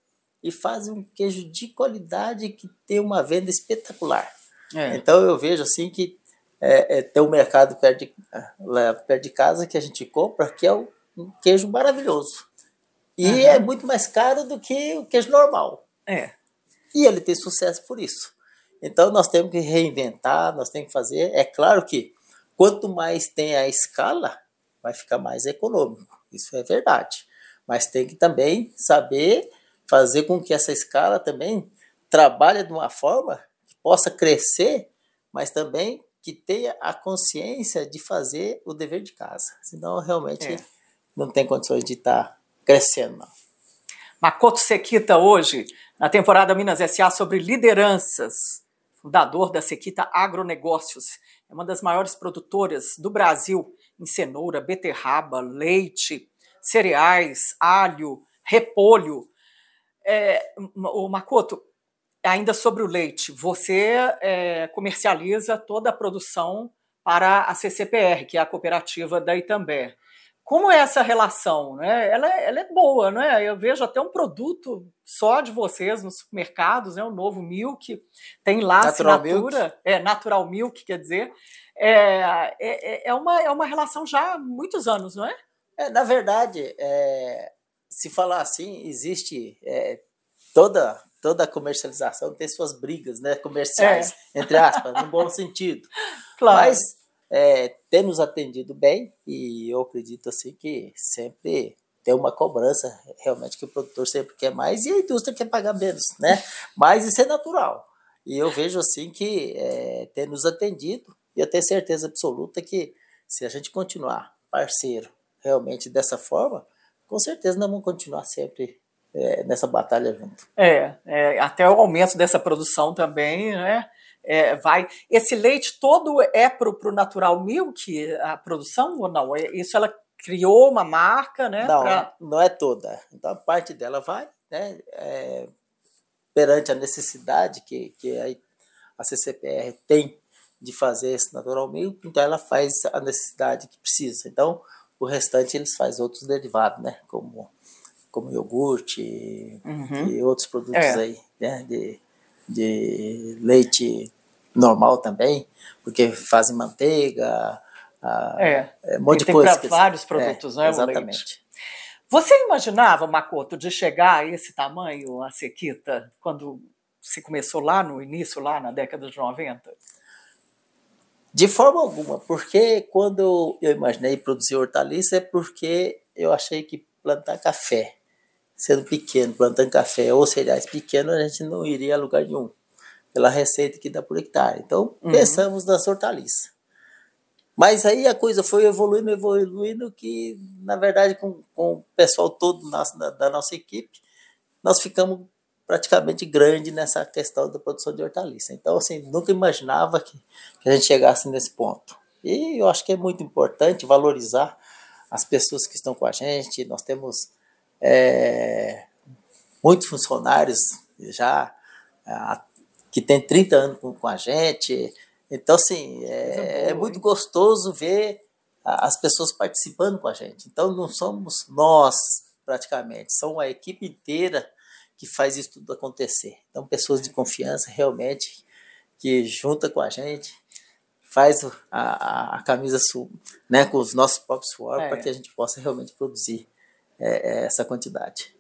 e fazem um queijo de qualidade que tem uma venda espetacular. É. Então eu vejo assim que é, é, tem um mercado perto de, lá perto de casa que a gente compra que é um queijo maravilhoso. E uhum. é muito mais caro do que o queijo normal. É. E ele tem sucesso por isso. Então nós temos que reinventar, nós temos que fazer. É claro que quanto mais tem a escala, vai ficar mais econômico. Isso é verdade. Mas tem que também saber fazer com que essa escala também trabalhe de uma forma que possa crescer, mas também que tenha a consciência de fazer o dever de casa. Senão, realmente, é. não tem condições de estar tá crescendo. Não. Makoto Sequita, hoje, na temporada Minas S.A. sobre lideranças, fundador da Sequita Agronegócios, é uma das maiores produtoras do Brasil em cenoura, beterraba, leite, cereais, alho, repolho. É, o Makoto, ainda sobre o leite, você é, comercializa toda a produção para a CCPR, que é a cooperativa da Itambé. Como é essa relação? Né? Ela, é, ela é boa, né? Eu vejo até um produto só de vocês nos supermercados, né? o novo Milk, tem lá Natural assinatura, Milk. é Natural Milk, quer dizer, é, é, é, é, uma, é uma relação já há muitos anos, não é? é na verdade, é, se falar assim, existe é, toda toda a comercialização tem suas brigas né, comerciais, é. entre aspas, no bom sentido. [LAUGHS] Claro. Mas é, nos atendido bem e eu acredito assim que sempre tem uma cobrança realmente que o produtor sempre quer mais e a indústria quer pagar menos, né? [LAUGHS] Mas isso é natural. E eu vejo assim que é, tem nos atendido e eu tenho certeza absoluta que se a gente continuar parceiro realmente dessa forma, com certeza nós vamos continuar sempre é, nessa batalha junto. É, é, até o aumento dessa produção também, né? É, vai. Esse leite todo é para o Natural Milk, a produção ou não? É, isso ela criou uma marca, né? Não, pra... não é toda. Então parte dela vai, né? É, perante a necessidade que, que a, a CCPR tem de fazer esse Natural Milk, então ela faz a necessidade que precisa. Então o restante eles fazem outros derivados, né? Como como iogurte uhum. e outros produtos é. aí, né? De, de leite normal também, porque fazem manteiga, é, é um monte de coisa. Tem vários produtos, é, né? Exatamente. Você imaginava, Makoto, de chegar a esse tamanho, a sequita, quando se começou lá no início, lá na década de 90? De forma alguma, porque quando eu imaginei produzir hortaliça é porque eu achei que plantar café sendo pequeno, plantando café ou cereais pequenos, a gente não iria a lugar nenhum, pela receita que dá por hectare. Então, uhum. pensamos nas hortaliças. Mas aí a coisa foi evoluindo, evoluindo, que, na verdade, com, com o pessoal todo nosso, da, da, nossa equipe, nós ficamos praticamente grande nessa questão da produção de hortaliça. Então, assim, nunca imaginava que, que a gente chegasse nesse ponto. E eu acho que é muito importante valorizar as pessoas que estão com a gente. Nós temos é, muitos funcionários já que tem 30 anos com, com a gente. Então, assim, é, é, muito gostoso ver as pessoas participando com a gente. Então, não somos nós, praticamente, são a equipe inteira que faz isso tudo acontecer. Então, pessoas de confiança, realmente, que junta com a gente, faz a, a, a camisa né, com os nossos próprios suor, é. para que a gente possa realmente produzir é, é, essa quantidade.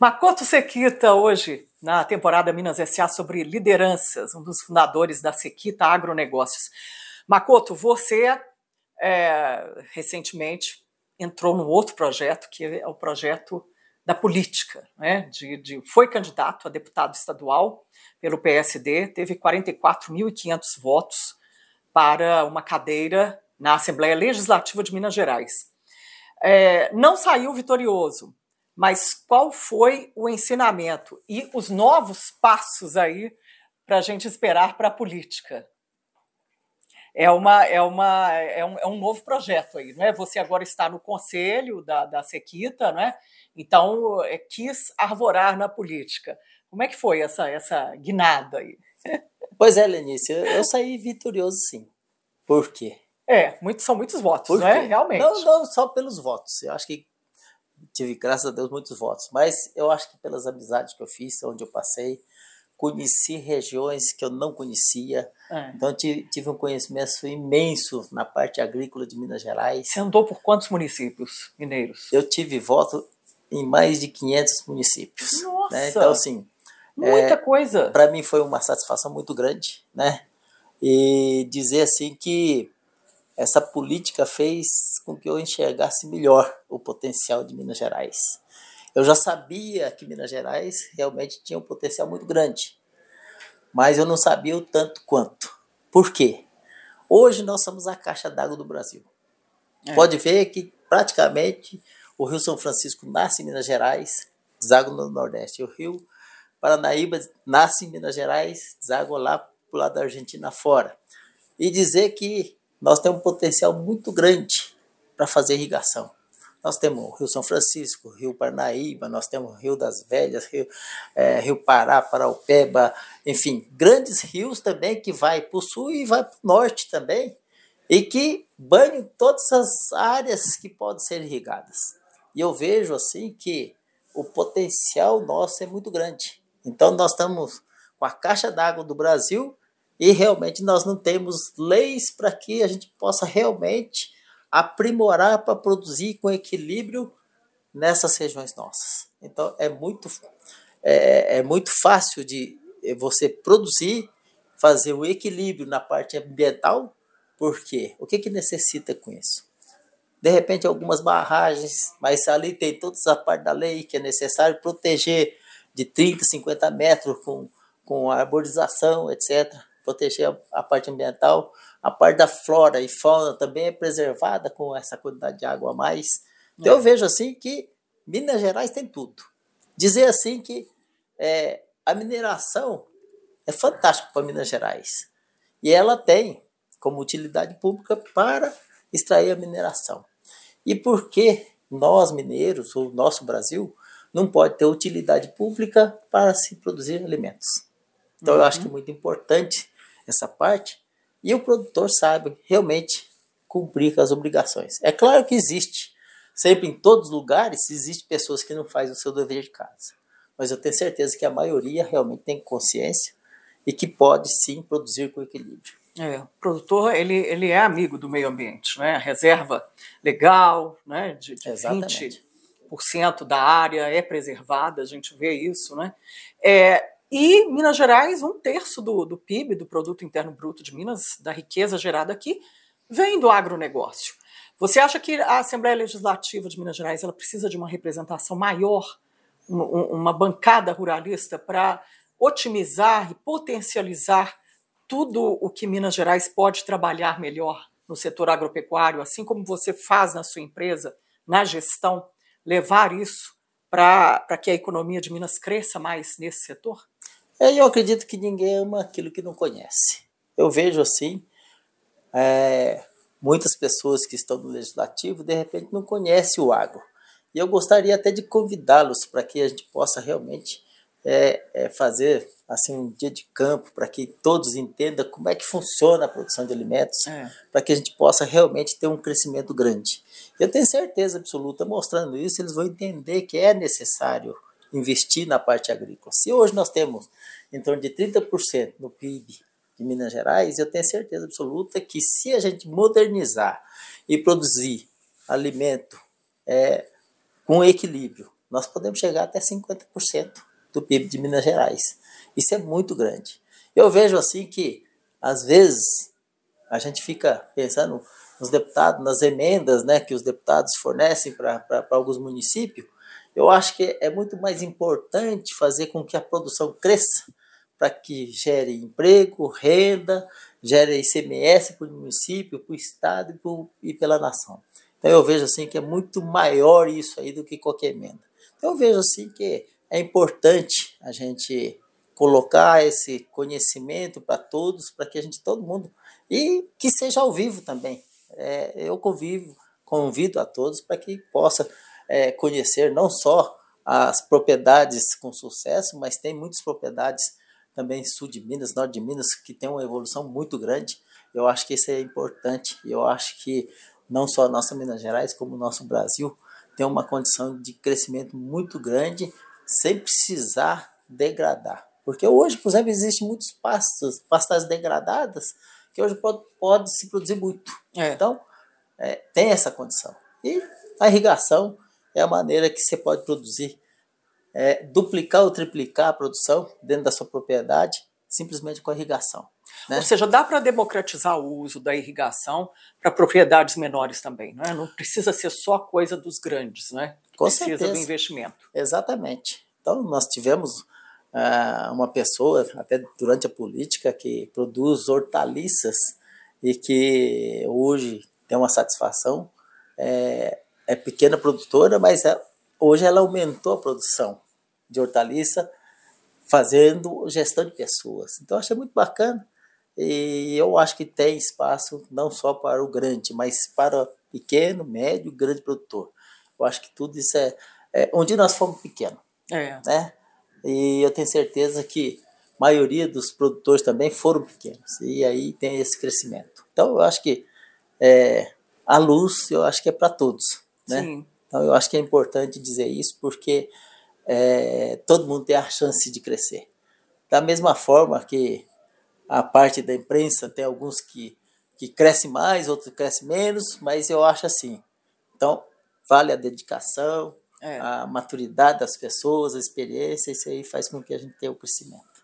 Makoto Sequita, hoje, na temporada Minas S.A. sobre lideranças, um dos fundadores da Sequita Agronegócios. Makoto, você é, recentemente entrou num outro projeto, que é o projeto da política. Né? De, de, foi candidato a deputado estadual pelo PSD, teve 44.500 votos para uma cadeira na Assembleia Legislativa de Minas Gerais. É, não saiu vitorioso, mas qual foi o ensinamento e os novos passos aí para a gente esperar para a política? É, uma, é, uma, é, um, é um novo projeto aí, não é? Você agora está no conselho da, da Sequita, não é? Então, é, quis arvorar na política. Como é que foi essa, essa guinada aí? Pois é, Lenice, eu, eu saí vitorioso sim. Por quê? É, muito, são muitos votos, não é? Realmente. Não, não só pelos votos. Eu acho que tive, graças a Deus, muitos votos. Mas eu acho que pelas amizades que eu fiz, onde eu passei, conheci regiões que eu não conhecia. É. Então tive, tive, um conhecimento imenso na parte agrícola de Minas Gerais. Você andou por quantos municípios mineiros? Eu tive voto em mais de 500 municípios. Nossa! Né? Então, assim, muita é, coisa. Para mim foi uma satisfação muito grande, né? E dizer assim que essa política fez com que eu enxergasse melhor o potencial de Minas Gerais. Eu já sabia que Minas Gerais realmente tinha um potencial muito grande, mas eu não sabia o tanto quanto. Por quê? Hoje nós somos a caixa d'água do Brasil. É. Pode ver que praticamente o Rio São Francisco nasce em Minas Gerais, deságua no Nordeste. O Rio Paranaíba nasce em Minas Gerais, deságua lá para o lado da Argentina fora. E dizer que nós temos um potencial muito grande para fazer irrigação. Nós temos o Rio São Francisco, Rio Parnaíba, nós temos o Rio das Velhas, Rio, é, Rio Pará, Paraupeba, enfim, grandes rios também que vai para o sul e vai para o norte também, e que banham todas as áreas que podem ser irrigadas. E eu vejo assim que o potencial nosso é muito grande. Então nós estamos com a caixa d'água do Brasil e realmente nós não temos leis para que a gente possa realmente aprimorar para produzir com equilíbrio nessas regiões nossas. Então é muito é, é muito fácil de você produzir, fazer o equilíbrio na parte ambiental, porque o que que necessita com isso? De repente algumas barragens, mas ali tem toda essa parte da lei que é necessário proteger de 30, 50 metros com, com arborização, etc proteger a, a parte ambiental. A parte da flora e fauna também é preservada com essa quantidade de água a mais. Então é. eu vejo assim que Minas Gerais tem tudo. Dizer assim que é, a mineração é fantástica para Minas Gerais. E ela tem como utilidade pública para extrair a mineração. E por que nós, mineiros, ou nosso Brasil, não pode ter utilidade pública para se produzir alimentos? Então, uhum. eu acho que é muito importante essa parte e o produtor sabe realmente cumprir com as obrigações. É claro que existe, sempre em todos os lugares, existe pessoas que não fazem o seu dever de casa. Mas eu tenho certeza que a maioria realmente tem consciência e que pode sim produzir com equilíbrio. É, o produtor ele, ele é amigo do meio ambiente, né? A reserva legal, né? De, de 20% da área é preservada, a gente vê isso, né? É, e Minas Gerais, um terço do, do PIB, do Produto Interno Bruto de Minas, da riqueza gerada aqui, vem do agronegócio. Você acha que a Assembleia Legislativa de Minas Gerais ela precisa de uma representação maior, uma bancada ruralista, para otimizar e potencializar tudo o que Minas Gerais pode trabalhar melhor no setor agropecuário, assim como você faz na sua empresa, na gestão, levar isso para que a economia de Minas cresça mais nesse setor? É, eu acredito que ninguém ama aquilo que não conhece. Eu vejo assim, é, muitas pessoas que estão no legislativo de repente não conhecem o agro. E eu gostaria até de convidá-los para que a gente possa realmente é, é, fazer assim um dia de campo para que todos entendam como é que funciona a produção de alimentos, é. para que a gente possa realmente ter um crescimento grande. Eu tenho certeza absoluta, mostrando isso, eles vão entender que é necessário investir na parte agrícola. Se hoje nós temos em torno de 30% no PIB de Minas Gerais, eu tenho certeza absoluta que se a gente modernizar e produzir alimento é, com equilíbrio, nós podemos chegar até 50% do PIB de Minas Gerais. Isso é muito grande. Eu vejo assim que, às vezes, a gente fica pensando nos deputados, nas emendas né, que os deputados fornecem para alguns municípios, eu acho que é muito mais importante fazer com que a produção cresça para que gere emprego, renda, gere ICMS para o município, para o estado e, e pela nação. Então eu vejo assim que é muito maior isso aí do que qualquer emenda. Então eu vejo assim que é importante a gente colocar esse conhecimento para todos, para que a gente, todo mundo, e que seja ao vivo também. É, eu convivo, convido a todos para que possa é, conhecer não só as propriedades com sucesso, mas tem muitas propriedades também sul de Minas, norte de Minas, que tem uma evolução muito grande. Eu acho que isso é importante. Eu acho que não só a nossa Minas Gerais, como o nosso Brasil, tem uma condição de crescimento muito grande, sem precisar degradar. Porque hoje, por exemplo, existem muitos pastos, pastagens degradadas, que hoje pode, pode se produzir muito. É. Então, é, tem essa condição. E a irrigação é a maneira que você pode produzir, é, duplicar ou triplicar a produção dentro da sua propriedade, simplesmente com a irrigação. Né? Ou seja, dá para democratizar o uso da irrigação para propriedades menores também, não é? Não precisa ser só coisa dos grandes, né? Com precisa certeza. do investimento. Exatamente. Então, nós tivemos uh, uma pessoa, até durante a política, que produz hortaliças e que hoje tem uma satisfação. É, é pequena produtora, mas é, hoje ela aumentou a produção de hortaliça fazendo gestão de pessoas. Então, achei muito bacana e eu acho que tem espaço não só para o grande, mas para pequeno, médio grande produtor. Eu acho que tudo isso é, é onde nós fomos pequenos. É. Né? E eu tenho certeza que a maioria dos produtores também foram pequenos. E aí tem esse crescimento. Então eu acho que é, a luz, eu acho que é para todos. Né? Sim. Então eu acho que é importante dizer isso porque é, todo mundo tem a chance de crescer. Da mesma forma que a parte da imprensa, tem alguns que, que crescem mais, outros crescem menos, mas eu acho assim. Então, vale a dedicação, é. a maturidade das pessoas, a experiência, isso aí faz com que a gente tenha o crescimento.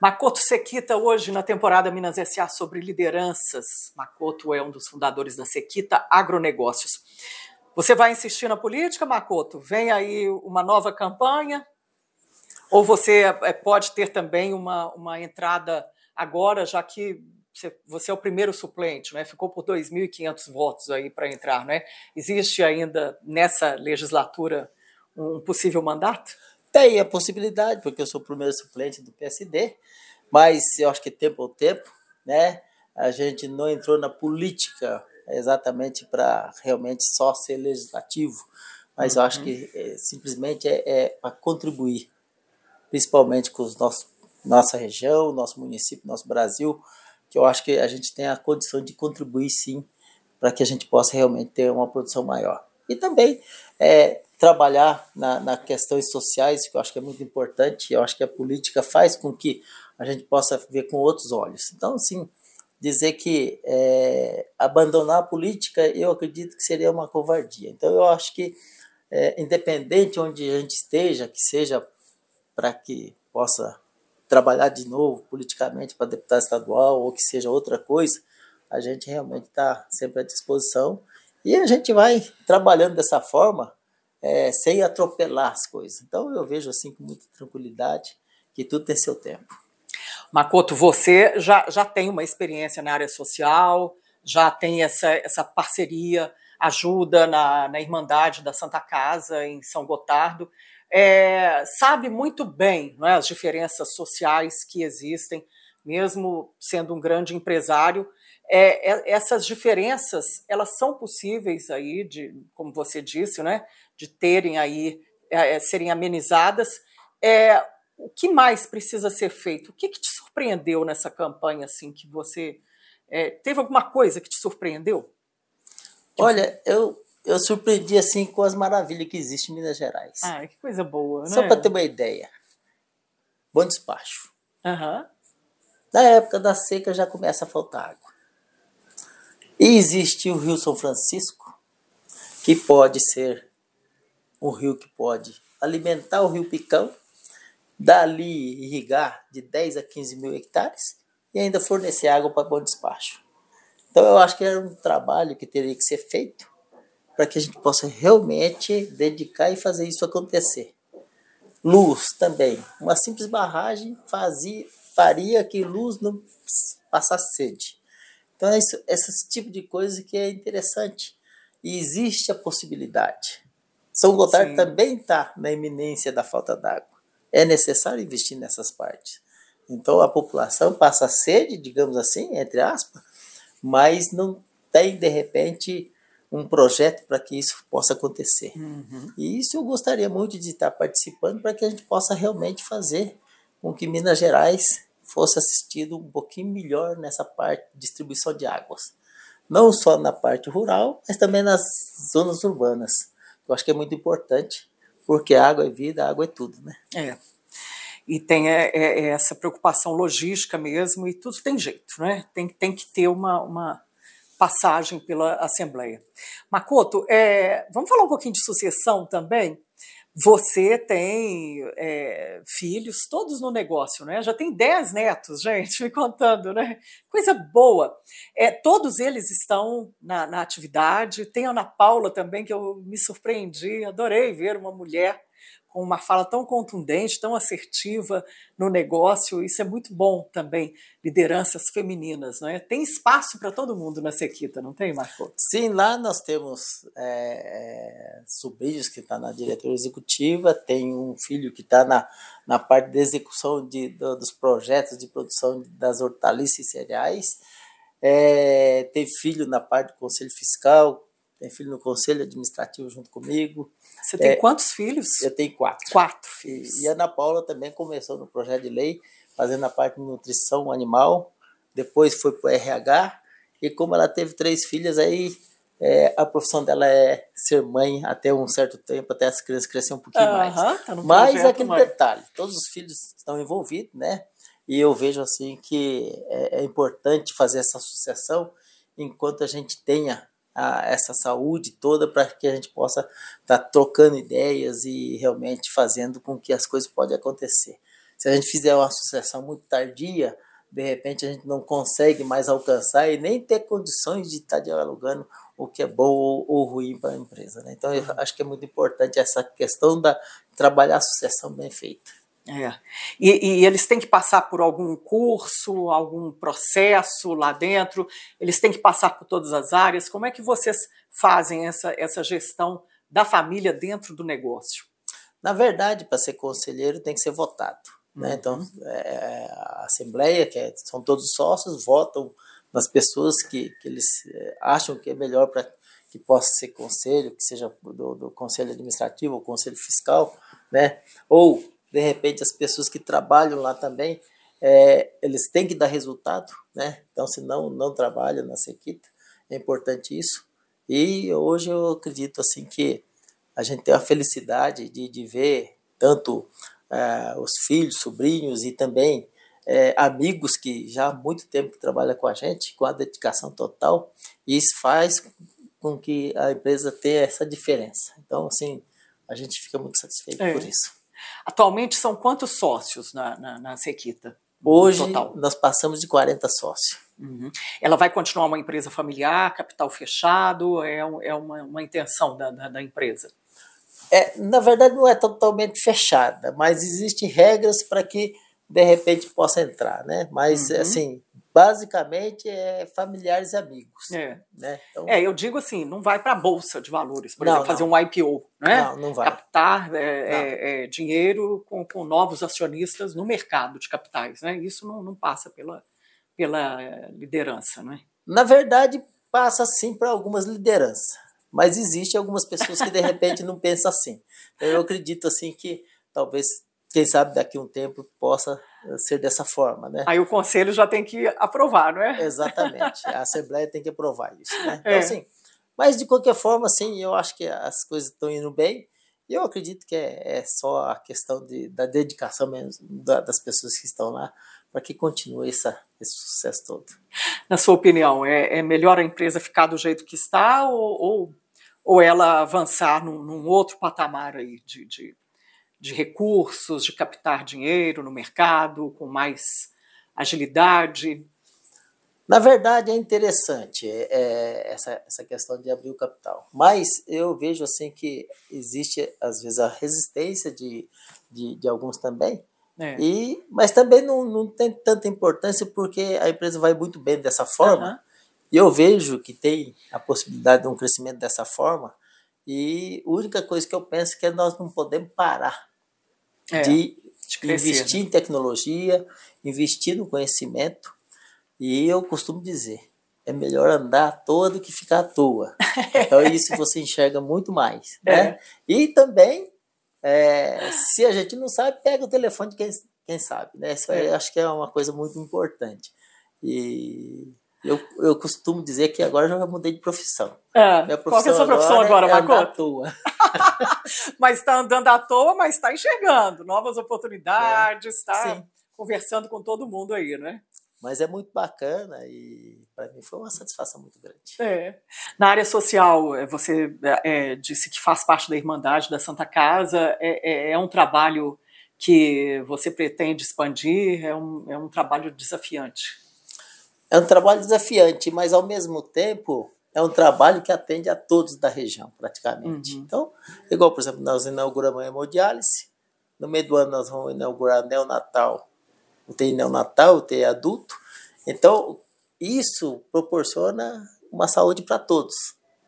Makoto Sequita, hoje na temporada Minas S.A. sobre lideranças. Makoto é um dos fundadores da Sequita Agronegócios. Você vai insistir na política, Makoto? Vem aí uma nova campanha? Ou você é, pode ter também uma, uma entrada agora, já que você é o primeiro suplente, né? ficou por 2.500 votos aí para entrar. Né? Existe ainda nessa legislatura um possível mandato? Tem a possibilidade, porque eu sou o primeiro suplente do PSD, mas eu acho que tempo ao tempo, né? A gente não entrou na política exatamente para realmente só ser legislativo, mas uhum. eu acho que é, simplesmente é, é para contribuir, principalmente com os nossos nossa região, nosso município, nosso Brasil, que eu acho que a gente tem a condição de contribuir sim para que a gente possa realmente ter uma produção maior. E também é, trabalhar na, na questões sociais, que eu acho que é muito importante, eu acho que a política faz com que a gente possa ver com outros olhos. Então, sim, dizer que é, abandonar a política, eu acredito que seria uma covardia. Então, eu acho que, é, independente onde a gente esteja, que seja para que possa trabalhar de novo politicamente para deputado estadual ou que seja outra coisa, a gente realmente está sempre à disposição e a gente vai trabalhando dessa forma é, sem atropelar as coisas. Então eu vejo assim com muita tranquilidade que tudo tem seu tempo. Makoto, você já, já tem uma experiência na área social, já tem essa, essa parceria, ajuda na, na Irmandade da Santa Casa em São Gotardo é, sabe muito bem é, as diferenças sociais que existem, mesmo sendo um grande empresário. É, é, essas diferenças elas são possíveis aí de, como você disse, né, de terem aí é, é, serem amenizadas. O que mais precisa ser feito? O que, que te surpreendeu nessa campanha assim que você teve alguma coisa que te surpreendeu? Olha, eu eu surpreendi assim com as maravilhas que existem em Minas Gerais. Ah, que coisa boa, né? Só para ter uma ideia. Bom despacho. Uhum. Na época da seca já começa a faltar água. E existe o Rio São Francisco, que pode ser um rio que pode alimentar o Rio Picão, dali irrigar de 10 a 15 mil hectares e ainda fornecer água para bom despacho. Então eu acho que era um trabalho que teria que ser feito para que a gente possa realmente dedicar e fazer isso acontecer. Luz também. Uma simples barragem fazia, faria que luz não passasse sede. Então, é isso, esse tipo de coisa que é interessante. E existe a possibilidade. São Gotardo Sim. também está na iminência da falta d'água. É necessário investir nessas partes. Então, a população passa sede, digamos assim, entre aspas, mas não tem, de repente, um projeto para que isso possa acontecer. Uhum. E isso eu gostaria muito de estar participando para que a gente possa realmente fazer com que Minas Gerais fosse assistido um pouquinho melhor nessa parte de distribuição de águas. Não só na parte rural, mas também nas zonas urbanas. Eu acho que é muito importante, porque água é vida, água é tudo, né? É. E tem é, é, é essa preocupação logística mesmo, e tudo tem jeito, né? Tem, tem que ter uma, uma passagem pela Assembleia. Makoto, é, vamos falar um pouquinho de sucessão também? Você tem é, filhos, todos no negócio, né? Já tem dez netos, gente, [LAUGHS] me contando, né? Coisa boa. É, todos eles estão na, na atividade. Tem a Ana Paula também, que eu me surpreendi, adorei ver uma mulher com uma fala tão contundente, tão assertiva no negócio. Isso é muito bom também, lideranças femininas, não é? Tem espaço para todo mundo na Sequita, não tem, Marco? Sim, lá nós temos é, é sobrinhos que estão tá na diretoria executiva, tem um filho que está na, na parte de execução de, do, dos projetos de produção das hortaliças e cereais, é, tem filho na parte do conselho fiscal, tem filho no conselho administrativo junto comigo. Você tem é, quantos filhos? Eu tenho quatro. Quatro filhos. E, e a Ana Paula também começou no projeto de lei, fazendo a parte de nutrição animal, depois foi para o RH, e como ela teve três filhas, aí é, a profissão dela é ser mãe até um certo tempo, até as crianças crescerem um pouquinho uh -huh, mais. Tá Mas é aquele mãe. detalhe, todos os filhos estão envolvidos, né? E eu vejo assim que é, é importante fazer essa associação enquanto a gente tenha a, essa saúde toda para que a gente possa estar tá trocando ideias e realmente fazendo com que as coisas podem acontecer. Se a gente fizer uma associação muito tardia, de repente a gente não consegue mais alcançar e nem ter condições de estar tá dialogando o que é bom ou, ou ruim para a empresa. Né? Então eu acho que é muito importante essa questão da trabalhar a associação bem feita. É. E, e, eles têm que passar por algum curso, algum processo lá dentro, eles têm que passar por todas as áreas. Como é que vocês fazem essa, essa gestão da família dentro do negócio? Na verdade, para ser conselheiro tem que ser votado. Né? Uhum. Então, é, a Assembleia, que é, são todos sócios, votam nas pessoas que, que eles é, acham que é melhor para que possa ser conselho, que seja do, do conselho administrativo ou conselho fiscal, né? ou de repente as pessoas que trabalham lá também, é, eles têm que dar resultado, né? Então, se não, não trabalham na Sequita, é importante isso. E hoje eu acredito assim que a gente tem a felicidade de, de ver tanto é, os filhos, sobrinhos e também é, amigos que já há muito tempo que trabalham com a gente, com a dedicação total, e isso faz com que a empresa tenha essa diferença. Então, assim, a gente fica muito satisfeito é. por isso. Atualmente são quantos sócios na, na, na Sequita? Hoje nós passamos de 40 sócios. Uhum. Ela vai continuar uma empresa familiar, capital fechado? É, é uma, uma intenção da, da, da empresa? É, na verdade, não é totalmente fechada, mas existem regras para que de repente possa entrar, né? Mas uhum. assim, basicamente é familiares e amigos. É, né? então, é eu digo assim, não vai para a bolsa de valores, por não, exemplo, fazer um IPO, né? Não, não vai. Captar é, é, é, dinheiro com, com novos acionistas no mercado de capitais, né? Isso não, não passa pela, pela liderança, né? Na verdade, passa sim para algumas lideranças, mas existe algumas pessoas que de [LAUGHS] repente não pensam assim. Então, eu acredito assim que talvez quem sabe daqui a um tempo possa ser dessa forma, né? Aí o conselho já tem que aprovar, não é? Exatamente. A Assembleia tem que aprovar isso, né? Então, é. assim, mas de qualquer forma, assim, eu acho que as coisas estão indo bem. E eu acredito que é, é só a questão de, da dedicação mesmo da, das pessoas que estão lá para que continue essa, esse sucesso todo. Na sua opinião, é, é melhor a empresa ficar do jeito que está ou, ou, ou ela avançar num, num outro patamar aí de, de de recursos, de captar dinheiro no mercado com mais agilidade? Na verdade, é interessante é, é, essa, essa questão de abrir o capital. Mas eu vejo assim que existe, às vezes, a resistência de, de, de alguns também. É. E, mas também não, não tem tanta importância porque a empresa vai muito bem dessa forma. Uhum. E eu vejo que tem a possibilidade de um crescimento dessa forma. E a única coisa que eu penso é que nós não podemos parar é, de, crescer, investir né? em tecnologia, investir no conhecimento. E eu costumo dizer, é melhor andar à toa do que ficar à toa. [LAUGHS] Então isso você enxerga muito mais. Né? É. E também, é, se a gente não sabe, pega o telefone de quem, quem sabe. Né? Isso é. acho que é uma coisa muito importante. E eu, eu costumo dizer que agora eu já mudei de profissão. É. Minha profissão Qual é a sua profissão agora, agora é Marco? à toa. [LAUGHS] mas está andando à toa, mas está enxergando novas oportunidades, está é. conversando com todo mundo aí, né? Mas é muito bacana e para mim foi uma satisfação muito grande. É. Na área social, é, você é, disse que faz parte da Irmandade da Santa Casa. É, é, é um trabalho que você pretende expandir? É um, é um trabalho desafiante? É um trabalho desafiante, mas ao mesmo tempo é um trabalho que atende a todos da região, praticamente. Uhum. Então, igual, por exemplo, nós inauguramos a hemodiálise, no meio do ano nós vamos inaugurar neonatal UTI neonatal, UTI adulto. Então, isso proporciona uma saúde para todos.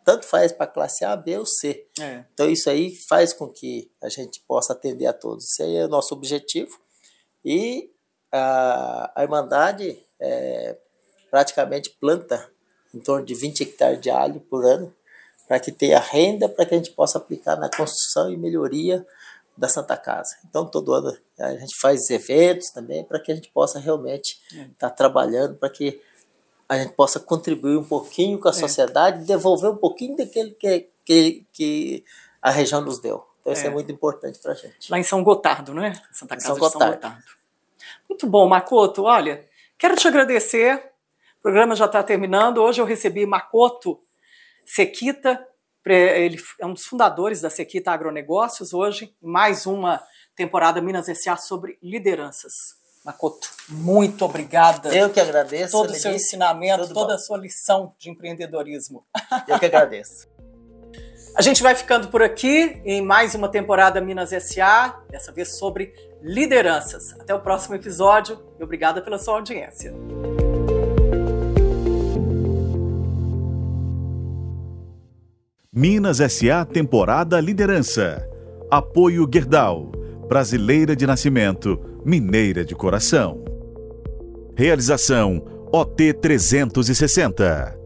Tanto faz para a classe A, B ou C. É. Então, isso aí faz com que a gente possa atender a todos. Esse aí é o nosso objetivo. E a, a Irmandade é, praticamente planta em torno de 20 hectares de alho por ano, para que tenha renda, para que a gente possa aplicar na construção e melhoria da Santa Casa. Então, todo ano a gente faz eventos também para que a gente possa realmente estar é. tá trabalhando, para que a gente possa contribuir um pouquinho com a é. sociedade devolver um pouquinho daquele que, que, que a região nos deu. Então, isso é, é muito importante para a gente. Lá em São Gotardo, não é? Santa Casa São Gotardo. São Gotardo. Muito bom, Makoto. Olha, quero te agradecer. O programa já está terminando. Hoje eu recebi Makoto Sequita, ele é um dos fundadores da Sequita Agronegócios, hoje, mais uma temporada Minas S.A. sobre lideranças. Makoto, muito obrigada. Eu que agradeço. Todo o seu ensinamento, toda bom. a sua lição de empreendedorismo. [LAUGHS] Eu que agradeço. A gente vai ficando por aqui em mais uma temporada Minas SA, dessa vez sobre lideranças. Até o próximo episódio e obrigada pela sua audiência. Minas SA Temporada Liderança. Apoio Gerdau. Brasileira de nascimento, mineira de coração. Realização OT 360.